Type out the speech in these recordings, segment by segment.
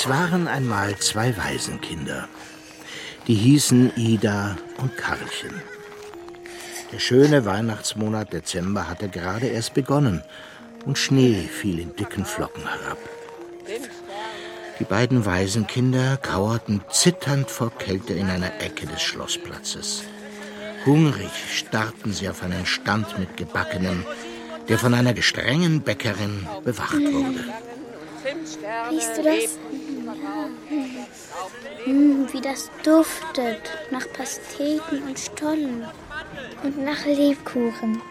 Es waren einmal zwei Waisenkinder. Die hießen Ida und Karlchen. Der schöne Weihnachtsmonat Dezember hatte gerade erst begonnen und Schnee fiel in dicken Flocken herab. Die beiden Waisenkinder kauerten zitternd vor Kälte in einer Ecke des Schlossplatzes. Hungrig starrten sie auf einen Stand mit Gebackenem, der von einer gestrengen Bäckerin bewacht wurde. Riechst du das? Hm, wie das duftet nach Pasteten und Stollen. Und nach Lebkuchen.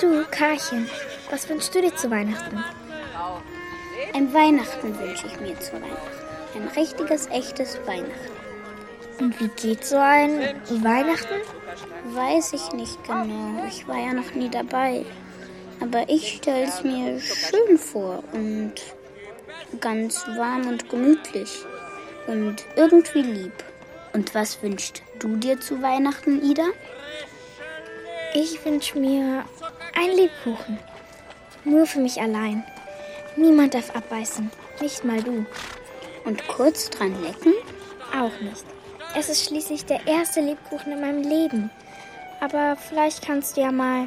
Du, Karchen, was wünschst du dir zu Weihnachten? Ein Weihnachten wünsche ich mir zu Weihnachten. Ein richtiges, echtes Weihnachten. Und wie geht so ein Weihnachten? Weiß ich nicht genau. Ich war ja noch nie dabei. Aber ich stelle es mir schön vor und ganz warm und gemütlich und irgendwie lieb. Und was wünschst du dir zu Weihnachten, Ida? Ich wünsche mir einen Lebkuchen. Nur für mich allein. Niemand darf abbeißen, nicht mal du. Und kurz dran lecken? Auch nicht. Es ist schließlich der erste Lebkuchen in meinem Leben. Aber vielleicht kannst du ja mal.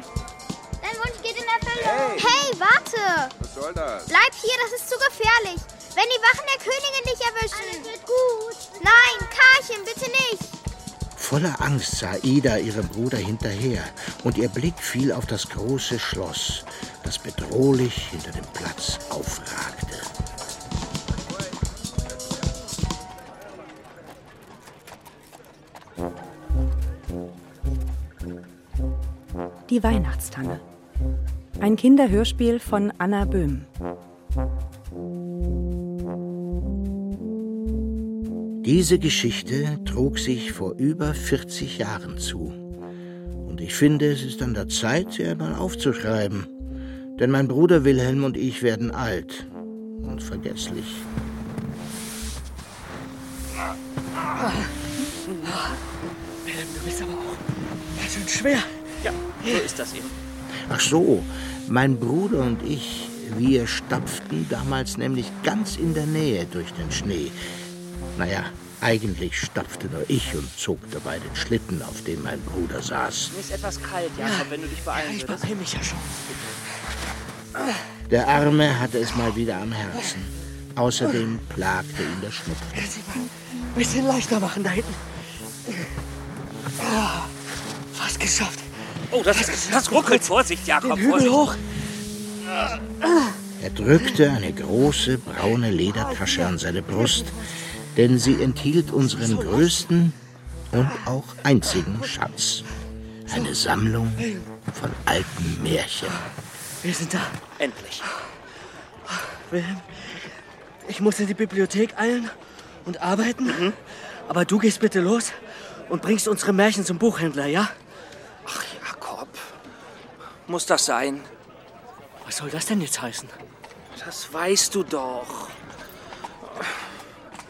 Dein Wunsch geht in Erfüllung. Hey, warte! Was soll das? Bleib hier, das ist zu gefährlich. Wenn die Wachen der Königin dich erwischen. Alles wird gut. Nein, Karchen, bitte nicht. Voller Angst sah Ida ihrem Bruder hinterher und ihr Blick fiel auf das große Schloss, das bedrohlich hinter dem Platz aufragte. Die Weihnachtstange. Ein Kinderhörspiel von Anna Böhm. Diese Geschichte trug sich vor über 40 Jahren zu. Und ich finde, es ist an der Zeit, sie einmal aufzuschreiben. Denn mein Bruder Wilhelm und ich werden alt und vergesslich. Wilhelm, du bist aber auch ganz schön schwer. Ja, so ist das eben. Ach so, mein Bruder und ich, wir stapften damals nämlich ganz in der Nähe durch den Schnee. Naja, eigentlich stapfte nur ich und zog dabei den Schlitten, auf dem mein Bruder saß. Mir ist etwas kalt, Jakob, wenn du dich beeilen Ich würdest. beeil mich ja schon. Der Arme hatte es mal wieder am Herzen. Außerdem plagte ihn der Schnupfen. Kannst du mal ein bisschen leichter machen da hinten. Ah, fast geschafft. Oh, das, das ruckelt. Vorsicht, Jakob, Den Hügel Vorsicht. hoch. Er drückte eine große braune Ledertasche an seine Brust, denn sie enthielt unseren größten und auch einzigen Schatz. Eine Sammlung von alten Märchen. Wir sind da. Endlich. Wilhelm, ich muss in die Bibliothek eilen und arbeiten. Aber du gehst bitte los und bringst unsere Märchen zum Buchhändler, ja? Ach, Jakob. Muss das sein? Was soll das denn jetzt heißen? Das weißt du doch.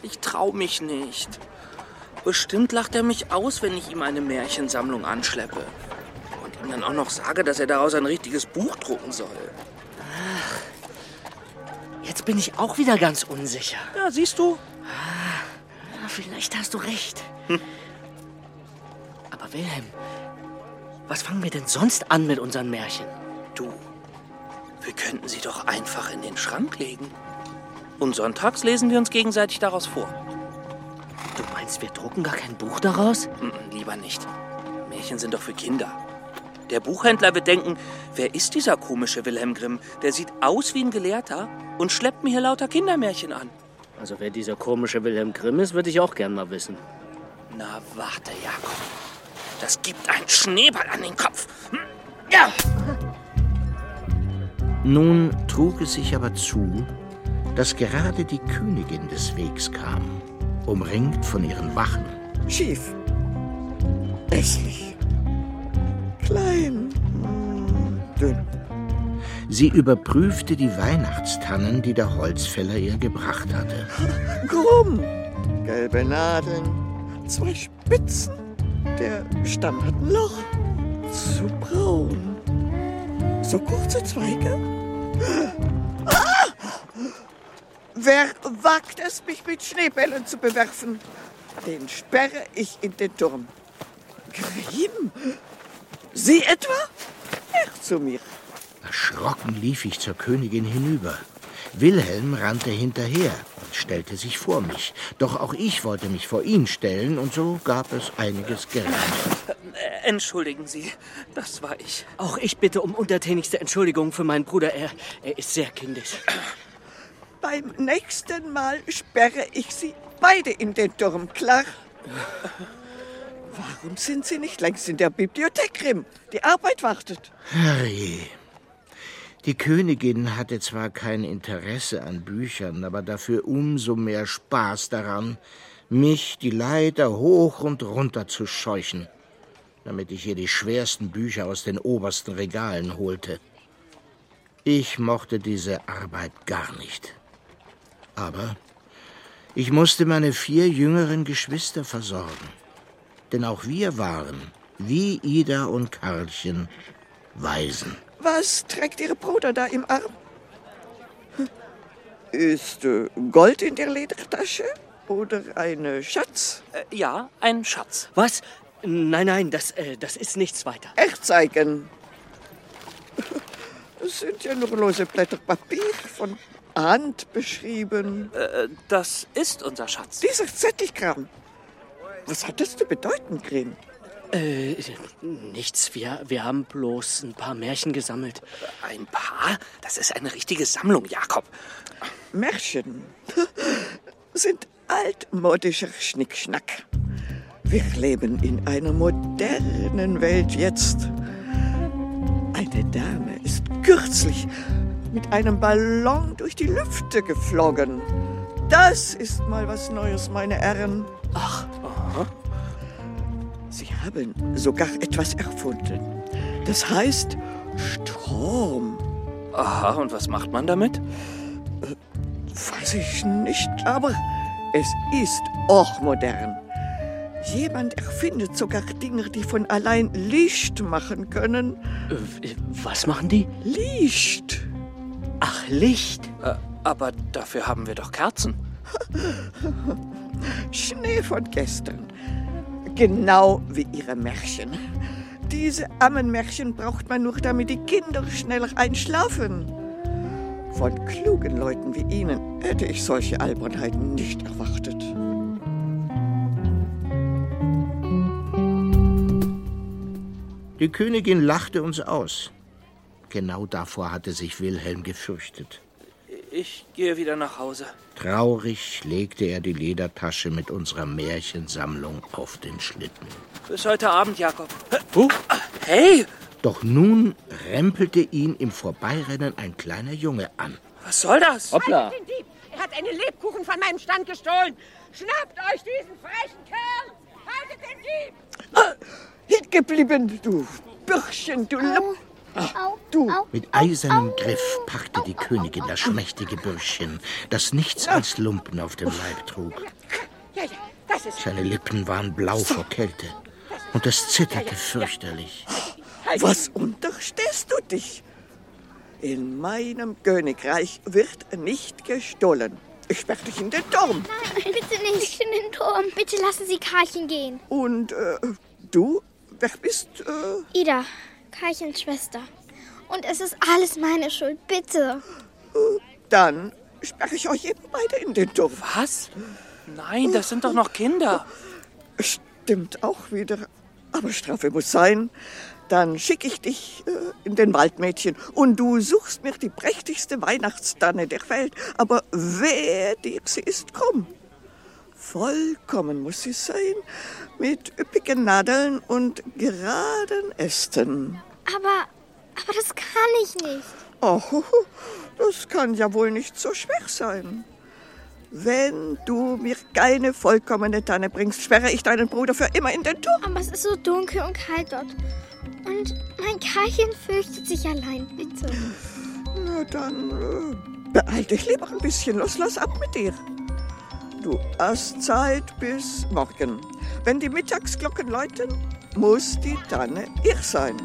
Ich trau mich nicht. Bestimmt lacht er mich aus, wenn ich ihm eine Märchensammlung anschleppe. Und ihm dann auch noch sage, dass er daraus ein richtiges Buch drucken soll. Jetzt bin ich auch wieder ganz unsicher. Ja, siehst du? Ja, vielleicht hast du recht. Aber Wilhelm, was fangen wir denn sonst an mit unseren Märchen? Du, wir könnten sie doch einfach in den Schrank legen. Und sonntags lesen wir uns gegenseitig daraus vor. Du meinst, wir drucken gar kein Buch daraus? Mm, mm lieber nicht. Märchen sind doch für Kinder. Der Buchhändler wird denken, wer ist dieser komische Wilhelm Grimm? Der sieht aus wie ein Gelehrter und schleppt mir hier lauter Kindermärchen an. Also wer dieser komische Wilhelm Grimm ist, würde ich auch gern mal wissen. Na warte, Jakob. Das gibt einen Schneeball an den Kopf. Hm? Ja! Nun trug es sich aber zu, dass gerade die Königin des Wegs kam, umringt von ihren Wachen. Schief, hässlich, klein, hm, dünn. Sie überprüfte die Weihnachtstannen, die der Holzfäller ihr gebracht hatte. Krumm, gelbe Nadeln, zwei Spitzen, der Stamm hat ein Loch, zu braun, so kurze Zweige. Wer wagt es, mich mit Schneebällen zu bewerfen? Den sperre ich in den Turm. Grimm, Sie etwa? Er zu mir. Erschrocken lief ich zur Königin hinüber. Wilhelm rannte hinterher und stellte sich vor mich. Doch auch ich wollte mich vor ihn stellen, und so gab es einiges. Äh, Entschuldigen Sie, das war ich. Auch ich bitte um untertänigste Entschuldigung für meinen Bruder. Er, er ist sehr kindisch. Beim nächsten Mal sperre ich Sie beide in den Turm, klar? Warum sind Sie nicht längst in der Bibliothek, Grimm? Die Arbeit wartet. Herrje. Die Königin hatte zwar kein Interesse an Büchern, aber dafür umso mehr Spaß daran, mich die Leiter hoch und runter zu scheuchen, damit ich ihr die schwersten Bücher aus den obersten Regalen holte. Ich mochte diese Arbeit gar nicht. Aber ich musste meine vier jüngeren Geschwister versorgen. Denn auch wir waren, wie Ida und Karlchen, Waisen. Was trägt Ihr Bruder da im Arm? Ist äh, Gold in der Ledertasche oder ein Schatz? Äh, ja, ein Schatz. Was? Nein, nein, das, äh, das ist nichts weiter. Echt zeigen. Es sind ja nur lose Blätter Papier von Hand beschrieben. Äh, das ist unser Schatz. Dieser Zettelkram. Was hat das zu bedeuten, Grimm? Äh, nichts. Wir, wir haben bloß ein paar Märchen gesammelt. Ein paar? Das ist eine richtige Sammlung, Jakob. Märchen sind altmodischer Schnickschnack. Wir leben in einer modernen Welt jetzt. Eine Dame ist kürzlich mit einem Ballon durch die Lüfte geflogen. Das ist mal was Neues, meine Herren. Ach, Sie haben sogar etwas erfunden. Das heißt Strom. Aha, und was macht man damit? Weiß ich nicht, aber es ist auch modern. Jemand erfindet sogar Dinge, die von allein Licht machen können. äh, was machen die? Licht. Licht. Äh, aber dafür haben wir doch Kerzen. Schnee von gestern. Genau wie Ihre Märchen. Diese Ammenmärchen braucht man nur, damit die Kinder schneller einschlafen. Von klugen Leuten wie Ihnen hätte ich solche Albernheiten nicht erwartet. Die Königin lachte uns aus. Genau davor hatte sich Wilhelm gefürchtet. Ich gehe wieder nach Hause. Traurig legte er die Ledertasche mit unserer Märchensammlung auf den Schlitten. Bis heute Abend, Jakob. Huh? Hey, Doch nun rempelte ihn im Vorbeirennen ein kleiner Junge an. was soll das? Hoppla. Den Dieb! Er hat einen Lebkuchen von meinem Stand gestohlen! Schnappt euch diesen frechen Kerl! Haltet den Dieb! Hingeblieben, du Bürschchen, du Lupp. Du. Mit eisernem Griff packte die Königin das schmächtige Bürschchen, das nichts als Lumpen auf dem Leib trug. Ja, ja, das ist. Seine Lippen waren blau vor Kälte und es zitterte fürchterlich. Was unterstehst du dich? In meinem Königreich wird nicht gestohlen. Ich sperre dich in den Turm. Nein, bitte nicht in den Turm. Bitte lassen Sie Karlchen gehen. Und äh, du, wer bist? Äh, Ida, Karlchens Schwester. Und es ist alles meine Schuld. Bitte. dann sperre ich euch eben beide in den Turm. Was? Nein, das sind doch noch Kinder. Stimmt auch wieder. Aber Strafe muss sein. Dann schicke ich dich äh, in den Wald, Mädchen. Und du suchst mir die prächtigste Weihnachtstanne der Welt. Aber wer dir sie ist, krumm. Vollkommen muss sie sein. Mit üppigen Nadeln und geraden Ästen. Aber, aber das kann ich nicht. Oh, das kann ja wohl nicht so schwer sein. Wenn du mir keine vollkommene Tanne bringst, sperre ich deinen Bruder für immer in den Turm. Aber es ist so dunkel und kalt dort. Und mein Karlchen fürchtet sich allein, bitte. Na dann äh, beeil dich lieber ein bisschen. Los, lass ab mit dir. Du hast Zeit bis morgen. Wenn die Mittagsglocken läuten, muss die Tanne ihr sein.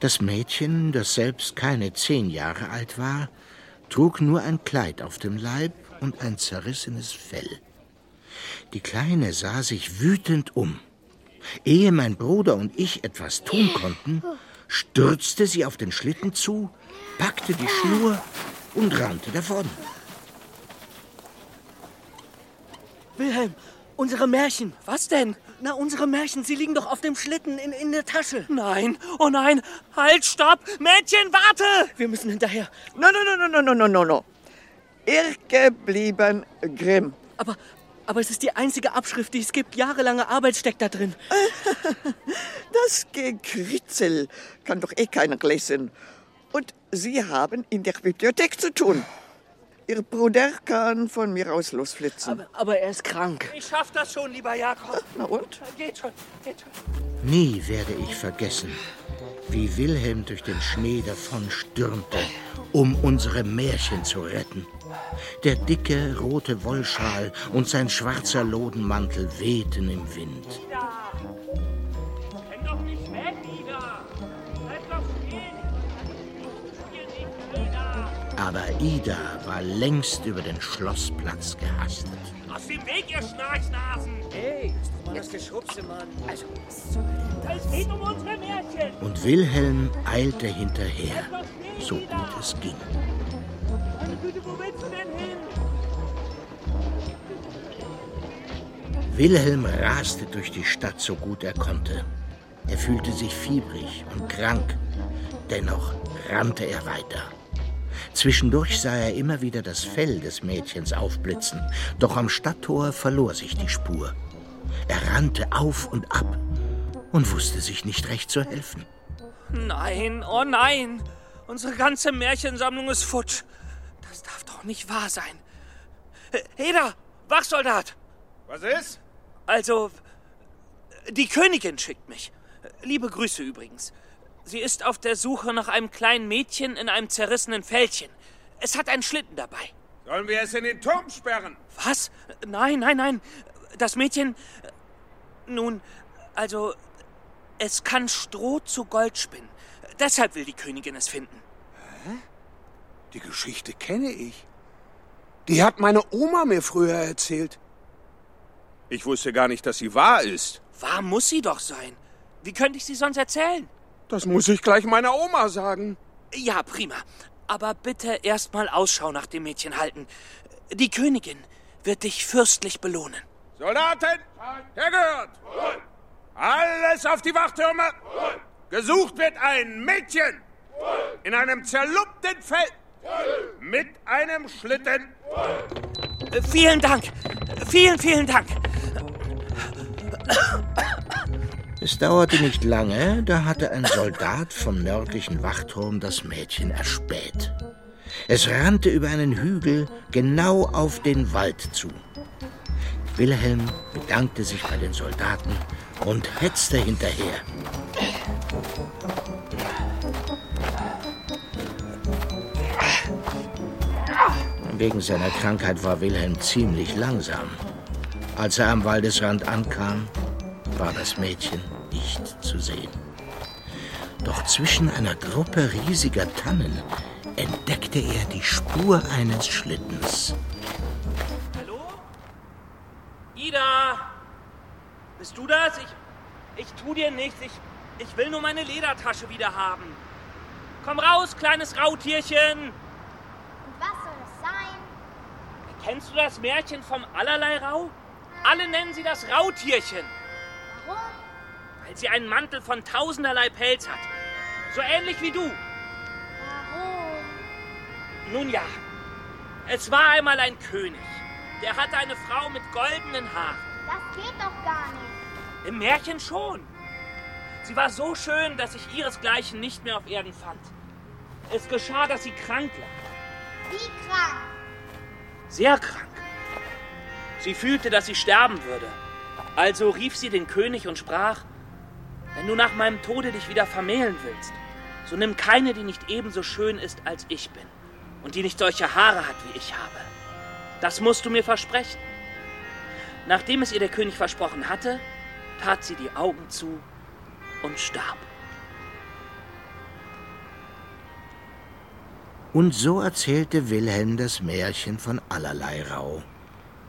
Das Mädchen, das selbst keine zehn Jahre alt war, trug nur ein Kleid auf dem Leib und ein zerrissenes Fell. Die Kleine sah sich wütend um. Ehe mein Bruder und ich etwas tun konnten, stürzte sie auf den Schlitten zu, packte die Schnur und rannte davon. Wilhelm, unsere Märchen. Was denn? Na, unsere Märchen, sie liegen doch auf dem Schlitten in, in der Tasche. Nein, oh nein, halt, stopp! Mädchen, warte! Wir müssen hinterher. No, no, no, no, no, no, no, no. Irrgeblieben Grimm. Aber, aber es ist die einzige Abschrift, die es gibt. Jahrelange Arbeit steckt da drin. Das Gekritzel kann doch eh keiner lesen. Und Sie haben in der Bibliothek zu tun. Ihr Bruder kann von mir aus losflitzen. Aber, aber er ist krank. Ich schaff das schon, lieber Jakob. Na und? Geht schon, geht schon. Nie werde ich vergessen, wie Wilhelm durch den Schnee davonstürmte, um unsere Märchen zu retten. Der dicke rote Wollschal und sein schwarzer Lodenmantel wehten im Wind. Renn Aber Ida war längst über den Schlossplatz gehastet. Aus dem Weg, ihr Schnarchnasen! Hey, ist doch mal das Geschubse, Mann. Also, Es geht um unsere Märchen! Und Wilhelm eilte hinterher, so gut es ging. Meine Güte, wo willst du denn hin? Wilhelm raste durch die Stadt so gut er konnte. Er fühlte sich fiebrig und krank. Dennoch rannte er weiter. Zwischendurch sah er immer wieder das Fell des Mädchens aufblitzen, doch am Stadttor verlor sich die Spur. Er rannte auf und ab und wusste sich nicht recht zu helfen. Nein, oh nein! Unsere ganze Märchensammlung ist futsch. Das darf doch nicht wahr sein. Heda, Wachsoldat! Was ist? Also, die Königin schickt mich. Liebe Grüße übrigens. Sie ist auf der Suche nach einem kleinen Mädchen in einem zerrissenen Fältchen. Es hat einen Schlitten dabei. Sollen wir es in den Turm sperren? Was? Nein, nein, nein. Das Mädchen. Nun, also, es kann Stroh zu Gold spinnen. Deshalb will die Königin es finden. Die Geschichte kenne ich. Die hat meine Oma mir früher erzählt. Ich wusste gar nicht, dass sie wahr ist. Wahr muss sie doch sein. Wie könnte ich sie sonst erzählen? Das muss ich gleich meiner Oma sagen. Ja, prima. Aber bitte erst mal Ausschau nach dem Mädchen halten. Die Königin wird dich fürstlich belohnen. Soldaten, hergehört! Alles auf die Wachtürme! Gesucht wird ein Mädchen in einem zerlumpten Feld mit einem Schlitten. Vielen Dank. Vielen, vielen Dank. Es dauerte nicht lange, da hatte ein Soldat vom nördlichen Wachturm das Mädchen erspäht. Es rannte über einen Hügel genau auf den Wald zu. Wilhelm bedankte sich bei den Soldaten und hetzte hinterher. Wegen seiner Krankheit war Wilhelm ziemlich langsam. Als er am Waldesrand ankam, war das Mädchen nicht zu sehen. Doch zwischen einer Gruppe riesiger Tannen entdeckte er die Spur eines Schlittens. Hallo? Ida! Bist du das? Ich, ich tu dir nichts. Ich, ich will nur meine Ledertasche wieder haben. Komm raus, kleines Rautierchen! Und was soll es sein? Kennst du das Märchen vom Allerlei Rau? Alle nennen sie das Rautierchen, Warum? Weil sie einen Mantel von tausenderlei Pelz hat. So ähnlich wie du. Warum? Nun ja, es war einmal ein König. Der hatte eine Frau mit goldenen Haaren. Das geht doch gar nicht. Im Märchen schon. Sie war so schön, dass ich ihresgleichen nicht mehr auf Erden fand. Es geschah, dass sie krank lag. Wie krank? Sehr krank. Sie fühlte, dass sie sterben würde. Also rief sie den König und sprach, wenn du nach meinem Tode dich wieder vermählen willst, so nimm keine, die nicht ebenso schön ist, als ich bin und die nicht solche Haare hat, wie ich habe. Das musst du mir versprechen. Nachdem es ihr der König versprochen hatte, tat sie die Augen zu und starb. Und so erzählte Wilhelm das Märchen von allerlei Rau.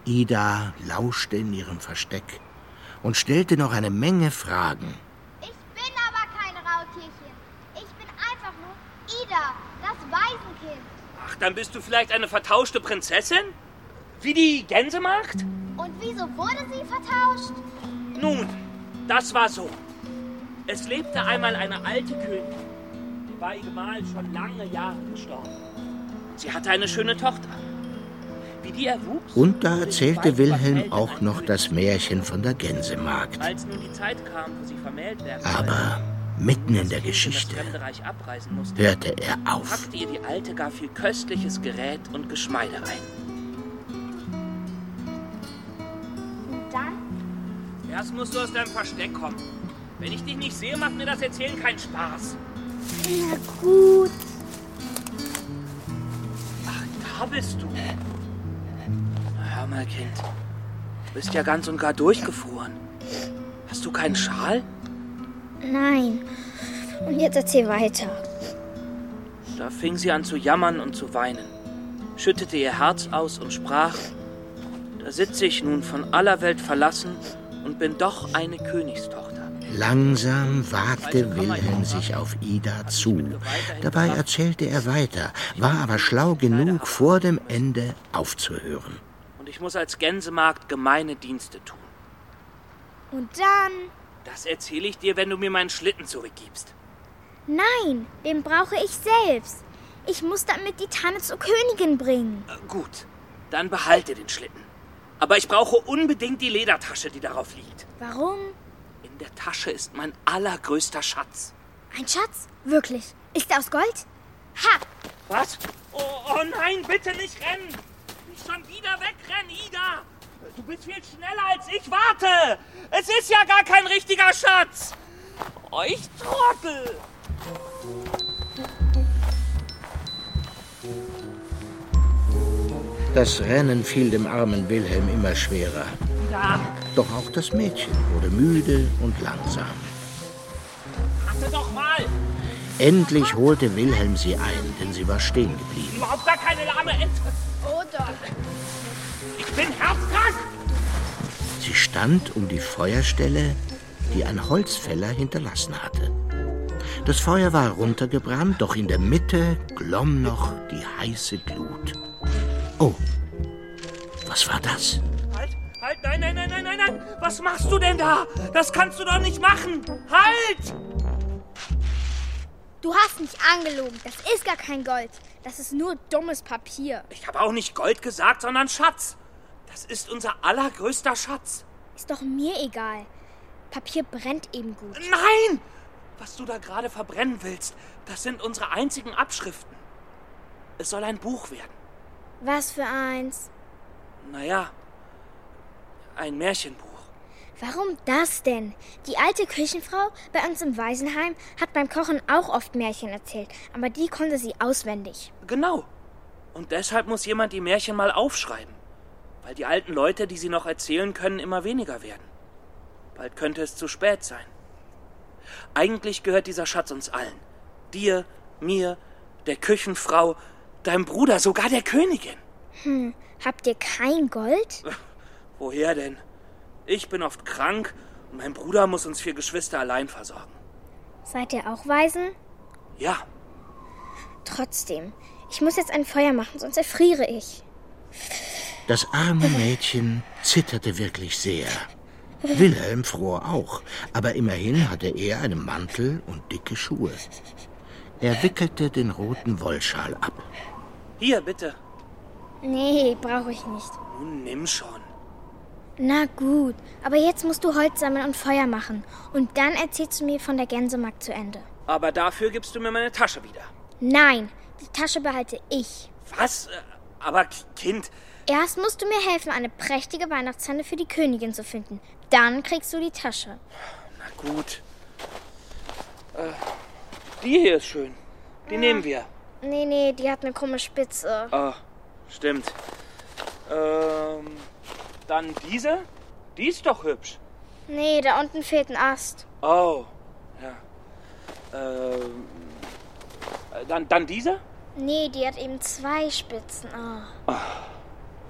Ida lauschte in ihrem Versteck und stellte noch eine Menge Fragen. Ich bin aber kein Rautierchen. Ich bin einfach nur Ida, das Waisenkind. Dann bist du vielleicht eine vertauschte Prinzessin? Wie die Gänsemagd? Und wieso wurde sie vertauscht? Nun, das war so. Es lebte einmal eine alte Königin. Die war ihr Gemahl schon lange Jahre gestorben. Sie hatte eine schöne Tochter. Wie die erwuchs. Und da erzählte Wilhelm auch noch das Märchen von der Gänsemagd. Als nun die Zeit kam, wo sie vermählt werden Aber mitten in der Geschichte hörte er auf. packte ihr die Alte gar viel köstliches Gerät und Geschmeide ein. Und dann? Erst musst du aus deinem Versteck kommen. Wenn ich dich nicht sehe, macht mir das Erzählen keinen Spaß. Na gut. Ach, da bist du. Na, hör mal, Kind. Du bist ja ganz und gar durchgefroren. Hast du keinen Schal? Nein. Und jetzt erzähl weiter. Da fing sie an zu jammern und zu weinen, schüttete ihr Herz aus und sprach, da sitze ich nun von aller Welt verlassen und bin doch eine Königstochter. Langsam wagte Wilhelm sich auf Ida zu. Dabei erzählte er weiter, war aber schlau genug, vor dem Ende aufzuhören. Und ich muss als Gänsemagd gemeine Dienste tun. Und dann? Das erzähle ich dir, wenn du mir meinen Schlitten zurückgibst. Nein, den brauche ich selbst. Ich muss damit die Tanne zur Königin bringen. Äh, gut, dann behalte den Schlitten. Aber ich brauche unbedingt die Ledertasche, die darauf liegt. Warum? In der Tasche ist mein allergrößter Schatz. Ein Schatz? Wirklich? Ist er aus Gold? Ha! Was? Oh, oh nein, bitte nicht rennen! Nicht schon wieder wegrennen, Ida! Du bist viel schneller als ich. Warte! Es ist ja gar kein richtiger Schatz! Oh, ich Trottel! Das Rennen fiel dem armen Wilhelm immer schwerer. Da, Doch auch das Mädchen wurde müde und langsam. warte doch mal! Endlich holte Wilhelm sie ein, denn sie war stehen geblieben. Überhaupt gar keine lahme Ente! Oder? Ich bin herzkrank! Sie stand um die Feuerstelle, die ein Holzfäller hinterlassen hatte. Das Feuer war runtergebrannt, doch in der Mitte glomm noch die heiße Glut. Oh, was war das? Halt, halt, nein, nein, nein, nein, nein, nein! Was machst du denn da? Das kannst du doch nicht machen! Halt! Du hast mich angelogen. Das ist gar kein Gold. Das ist nur dummes Papier. Ich habe auch nicht Gold gesagt, sondern Schatz. Das ist unser allergrößter Schatz. Ist doch mir egal. Papier brennt eben gut. Nein! Was du da gerade verbrennen willst, das sind unsere einzigen Abschriften. Es soll ein Buch werden. Was für eins? Naja, ein Märchenbuch. Warum das denn? Die alte Küchenfrau bei uns im Waisenheim hat beim Kochen auch oft Märchen erzählt, aber die konnte sie auswendig. Genau. Und deshalb muss jemand die Märchen mal aufschreiben. Weil die alten Leute, die sie noch erzählen können, immer weniger werden. Bald könnte es zu spät sein. Eigentlich gehört dieser Schatz uns allen. Dir, mir, der Küchenfrau, deinem Bruder, sogar der Königin. Hm, habt ihr kein Gold? Woher denn? Ich bin oft krank und mein Bruder muss uns vier Geschwister allein versorgen. Seid ihr auch Waisen? Ja, Trotzdem, ich muss jetzt ein Feuer machen, sonst erfriere ich. Das arme Mädchen zitterte wirklich sehr. Wilhelm fror auch, aber immerhin hatte er einen Mantel und dicke Schuhe. Er wickelte den roten Wollschal ab. hier bitte. Nee, brauche ich nicht. Nun nimm schon. Na gut, aber jetzt musst du Holz sammeln und Feuer machen. Und dann erzählst du mir von der Gänsemarkt zu Ende. Aber dafür gibst du mir meine Tasche wieder. Nein, die Tasche behalte ich. Was? Äh, Aber Kind, Erst musst du mir helfen, eine prächtige Weihnachtshände für die Königin zu finden. Dann kriegst du die Tasche. na gut. Äh, die hier ist schön. Die nehmen wir. Nee, nee, die hat eine krumme Spitze. Ah, stimmt. Ähm, dann diese? Die ist doch hübsch. Nee, da unten fehlt ein Ast. Oh, ja. Ähm, äh, dann, dann diese? Nee, die hat eben zwei Spitzen. Oh.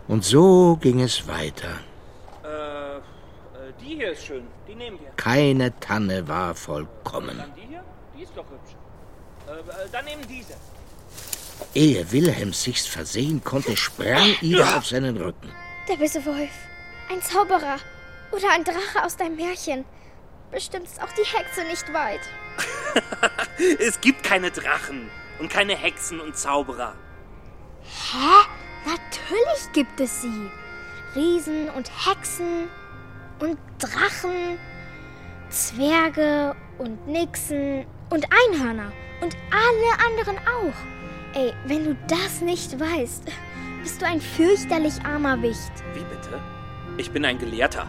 Und so ging es weiter. Äh, äh, die hier ist schön. Die nehmen wir. Keine Tanne war vollkommen. Dann die hier? Die ist doch hübsch. Äh, äh, dann eben diese. Ehe Wilhelm sich's versehen konnte, sprang Ida auf seinen Rücken. Der böse Wolf. Ein Zauberer. Oder ein Drache aus deinem Märchen. Bestimmt ist auch die Hexe nicht weit. Es gibt keine Drachen und keine Hexen und Zauberer. Hä? Natürlich gibt es sie. Riesen und Hexen und Drachen, Zwerge und Nixen und Einhörner und alle anderen auch. Ey, wenn du das nicht weißt, bist du ein fürchterlich armer Wicht. Wie bitte? Ich bin ein Gelehrter.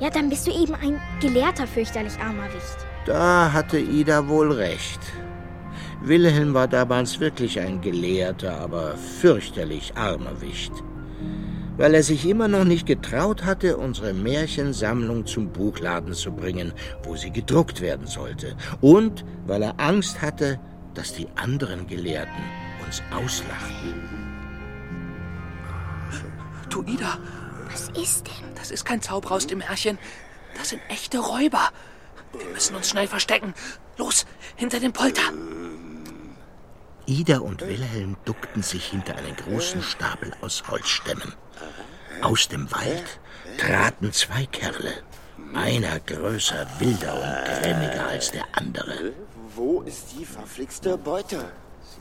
Ja, dann bist du eben ein gelehrter fürchterlich armer Wicht. Da hatte Ida wohl recht. Wilhelm war damals wirklich ein gelehrter, aber fürchterlich armer Wicht. Weil er sich immer noch nicht getraut hatte, unsere Märchensammlung zum Buchladen zu bringen, wo sie gedruckt werden sollte. Und weil er Angst hatte, dass die anderen Gelehrten uns auslachten. Du, Ida, Was ist denn? das ist kein Zauberer aus dem Märchen. Das sind echte Räuber. Wir müssen uns schnell verstecken. Los, hinter dem Polter. Ida und Wilhelm duckten sich hinter einen großen Stapel aus Holzstämmen. Aus dem Wald traten zwei Kerle. Einer größer, wilder und grimmiger als der andere. Wo ist die verflixte Beute?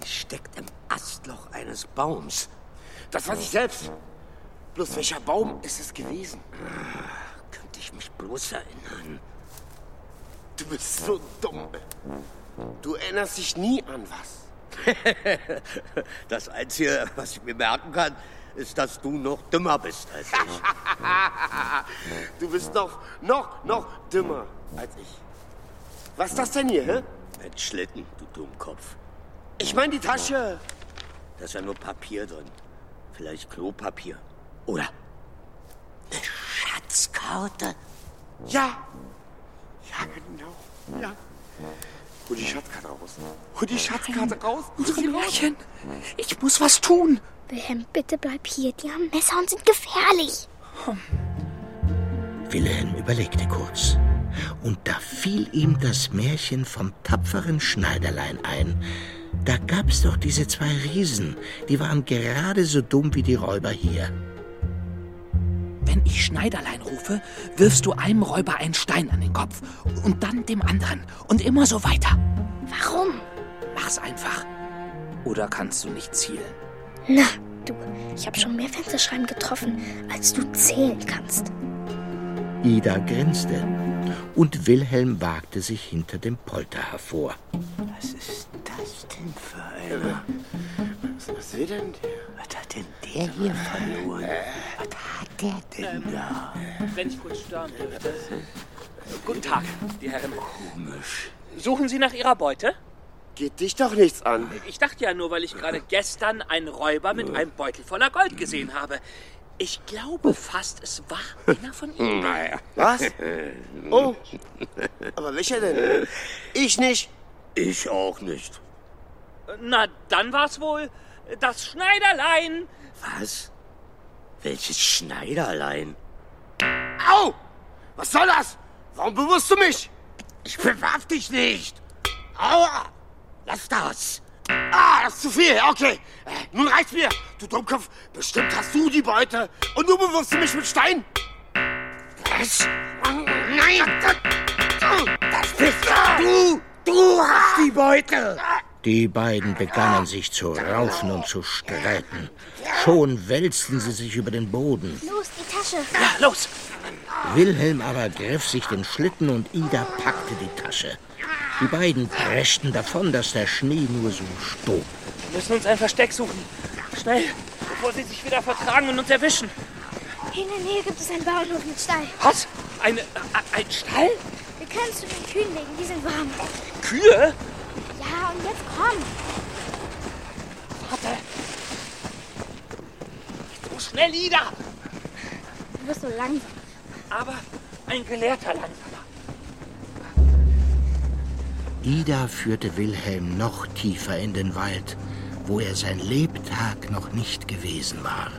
Sie steckt im Astloch eines Baums. Das weiß ich selbst. Bloß welcher Baum ist es gewesen? Könnte ich mich bloß erinnern. Du bist so dumm. Du erinnerst dich nie an was. Das Einzige, was ich mir merken kann, ist, dass du noch dümmer bist als ich. Du bist noch, noch, noch dümmer als ich. Was ist das denn hier, hä? Ein Schlitten, du Dummkopf. Ich meine die Tasche. Da ist ja nur Papier drin. Vielleicht Klopapier. Oder eine Schatzkarte. Ja. Ja, genau. Ja. Hol die Schatzkarte raus. Hol die Schatzkarte raus. Raus. Märchen. Ich muss was tun. Wilhelm, bitte bleib hier. Die haben Messer und sind gefährlich. Wilhelm überlegte kurz. Und da fiel ihm das Märchen vom tapferen Schneiderlein ein. Da gab's doch diese zwei Riesen, die waren gerade so dumm wie die Räuber hier. Wenn ich Schneiderlein rufe, wirfst du einem Räuber einen Stein an den Kopf und dann dem anderen und immer so weiter. Warum? Mach's einfach. Oder kannst du nicht zielen? Na, du, ich habe schon mehr Fensterscheiben getroffen, als du zählen kannst. Ida grinste und Wilhelm wagte sich hinter dem Polter hervor. Was ist das denn für einer? Was, was will denn der? Was hat denn der hier verloren? Was hat der denn da? Wenn ich kurz stören dürfte. Guten Tag, die Herren. Komisch. Suchen Sie nach Ihrer Beute? Geht dich doch nichts an. Ich dachte ja nur, weil ich gerade gestern einen Räuber mit einem Beutel voller Gold gesehen habe. Ich glaube fast, es war einer von Ihnen. Naja. Was? Oh. Aber welcher denn? Ich nicht. Ich auch nicht. Na, dann war's wohl das Schneiderlein. Was? Welches Schneiderlein? Au! Was soll das? Warum bewusst du mich? Ich bewerf dich nicht! Aua! Lass das! Ah, das ist zu viel. Okay. Äh, nun reicht's mir. Du Dummkopf. Bestimmt hast du die Beute. Und du bewirfst mich mit Stein. Was? Nein. Das bist du! Du hast die Beute! Die beiden begannen sich zu raufen und zu streiten. Schon wälzten sie sich über den Boden. Los, die Tasche. Ja, los. Wilhelm aber griff sich den Schlitten und Ida packte die Tasche. Die beiden preschten davon, dass der Schnee nur so stob. Wir müssen uns ein Versteck suchen. Schnell, bevor sie sich wieder vertragen und uns erwischen. Hier in der Nähe gibt es einen Bauernhof mit Stall. Was? Eine, äh, ein Stall? Wir können zu den Kühen legen, die sind warm. Kühe? Ja, und jetzt komm. Warte. So schnell, Ida. Du bist so langsam. Aber ein Gelehrter langsamer. Ida führte Wilhelm noch tiefer in den Wald, wo er sein Lebtag noch nicht gewesen war.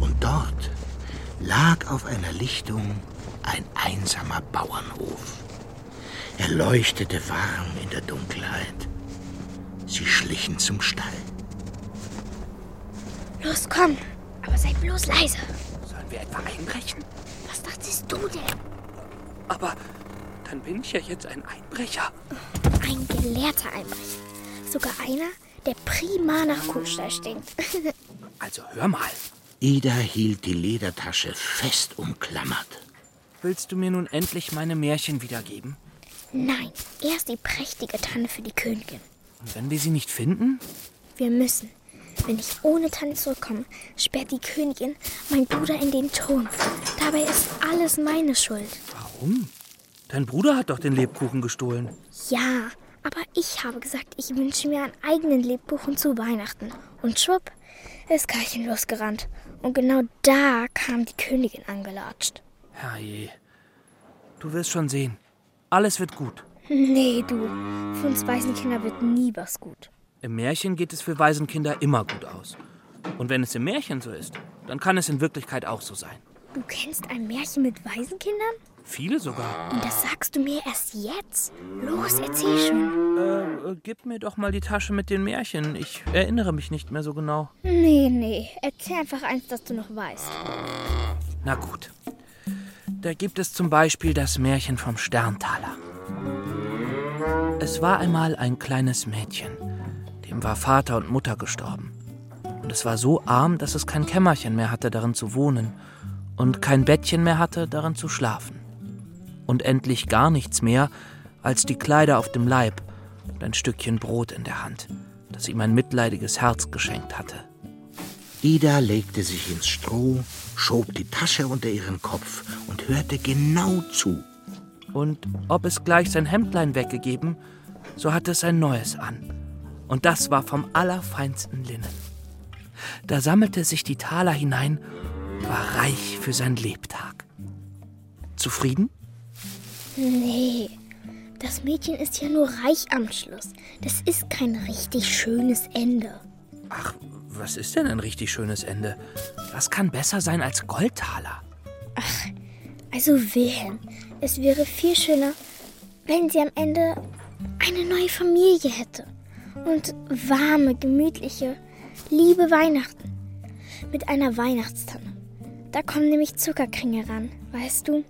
Und dort lag auf einer Lichtung ein einsamer Bauernhof. Er leuchtete warm in der Dunkelheit. Sie schlichen zum Stall. Los, komm. Aber sei bloß leise. Sollen wir etwa einbrechen? Was dachtest du denn? Aber dann bin ich ja jetzt ein Einbrecher. Ein gelehrter Einbrecher. Sogar einer, der prima nach Kuhstall stinkt. Also hör mal. Ida hielt die Ledertasche fest umklammert. Willst du mir nun endlich meine Märchen wiedergeben? Nein, erst die prächtige Tanne für die Königin. Und wenn wir sie nicht finden? Wir müssen. Wenn ich ohne Tanne zurückkomme, sperrt die Königin mein Bruder in den Thron. Dabei ist alles meine Schuld. Warum? Dein Bruder hat doch den Lebkuchen gestohlen. Ja, aber ich habe gesagt, ich wünsche mir einen eigenen Lebkuchen zu Weihnachten. Und schwupp, ist Karlchen losgerannt. Und genau da kam die Königin angelatscht. Herrje. Du wirst schon sehen. Alles wird gut. Nee, du. Für uns Waisenkinder wird nie was gut. Im Märchen geht es für Waisenkinder immer gut aus. Und wenn es im Märchen so ist, dann kann es in Wirklichkeit auch so sein. Du kennst ein Märchen mit Waisenkindern? Viele sogar. Und das sagst du mir erst jetzt? Los, erzähl schon. Äh, äh, gib mir doch mal die Tasche mit den Märchen. Ich erinnere mich nicht mehr so genau. Nee, nee. Erzähl einfach eins, das du noch weißt. Na gut. Da gibt es zum Beispiel das Märchen vom Sterntaler. Es war einmal ein kleines Mädchen. Dem war Vater und Mutter gestorben. Und es war so arm, dass es kein Kämmerchen mehr hatte, darin zu wohnen. Und kein Bettchen mehr hatte, darin zu schlafen. Und endlich gar nichts mehr als die Kleider auf dem Leib und ein Stückchen Brot in der Hand, das ihm ein mitleidiges Herz geschenkt hatte. Ida legte sich ins Stroh, schob die Tasche unter ihren Kopf und hörte genau zu. Und ob es gleich sein Hemdlein weggegeben, so hatte es ein neues an. Und das war vom allerfeinsten Linnen. Da sammelte sich die Taler hinein, war reich für sein Lebtag. Zufrieden? Nee, das Mädchen ist ja nur reich am Schluss. Das ist kein richtig schönes Ende. Ach, was ist denn ein richtig schönes Ende? Was kann besser sein als Goldtaler? Ach, also Wilhelm, es wäre viel schöner, wenn sie am Ende eine neue Familie hätte. Und warme, gemütliche, liebe Weihnachten. Mit einer Weihnachtstanne. Da kommen nämlich Zuckerkringe ran, weißt du?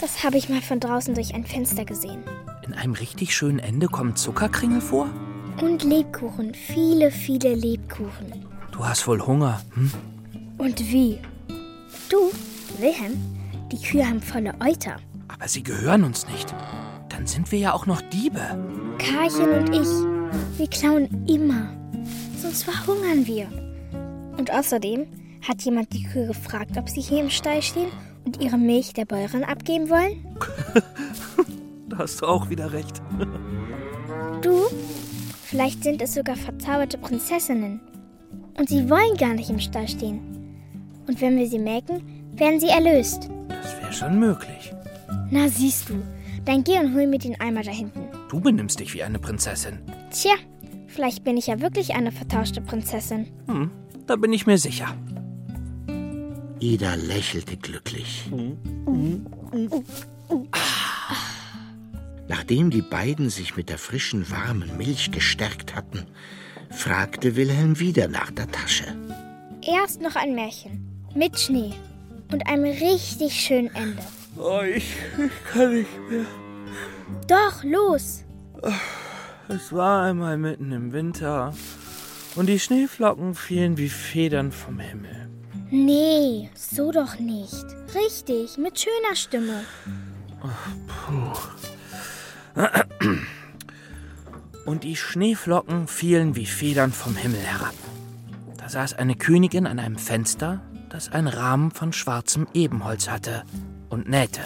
Das habe ich mal von draußen durch ein Fenster gesehen. In einem richtig schönen Ende kommen Zuckerkringel vor? Und Lebkuchen, viele, viele Lebkuchen. Du hast wohl Hunger, hm? Und wie? Du, Wilhelm, die Kühe haben volle Euter. Aber sie gehören uns nicht. Dann sind wir ja auch noch Diebe. Karlchen und ich, wir klauen immer. Sonst verhungern wir. Und außerdem hat jemand die Kühe gefragt, ob sie hier im Stall stehen und ihre Milch der Bäuerin abgeben wollen? da hast du auch wieder recht. du? Vielleicht sind es sogar verzauberte Prinzessinnen. Und sie wollen gar nicht im Stall stehen. Und wenn wir sie melken, werden sie erlöst. Das wäre schon möglich. Na siehst du, dann geh und hol mir den Eimer da hinten. Du benimmst dich wie eine Prinzessin. Tja, vielleicht bin ich ja wirklich eine vertauschte Prinzessin. Hm, da bin ich mir sicher. Ida lächelte glücklich. Nachdem die beiden sich mit der frischen, warmen Milch gestärkt hatten, fragte Wilhelm wieder nach der Tasche. Erst noch ein Märchen. Mit Schnee. Und einem richtig schönen Ende. Oh, ich, ich kann nicht mehr. Doch, los! Es war einmal mitten im Winter und die Schneeflocken fielen wie Federn vom Himmel. Nee, so doch nicht. Richtig, mit schöner Stimme. Und die Schneeflocken fielen wie Federn vom Himmel herab. Da saß eine Königin an einem Fenster, das einen Rahmen von schwarzem Ebenholz hatte, und nähte.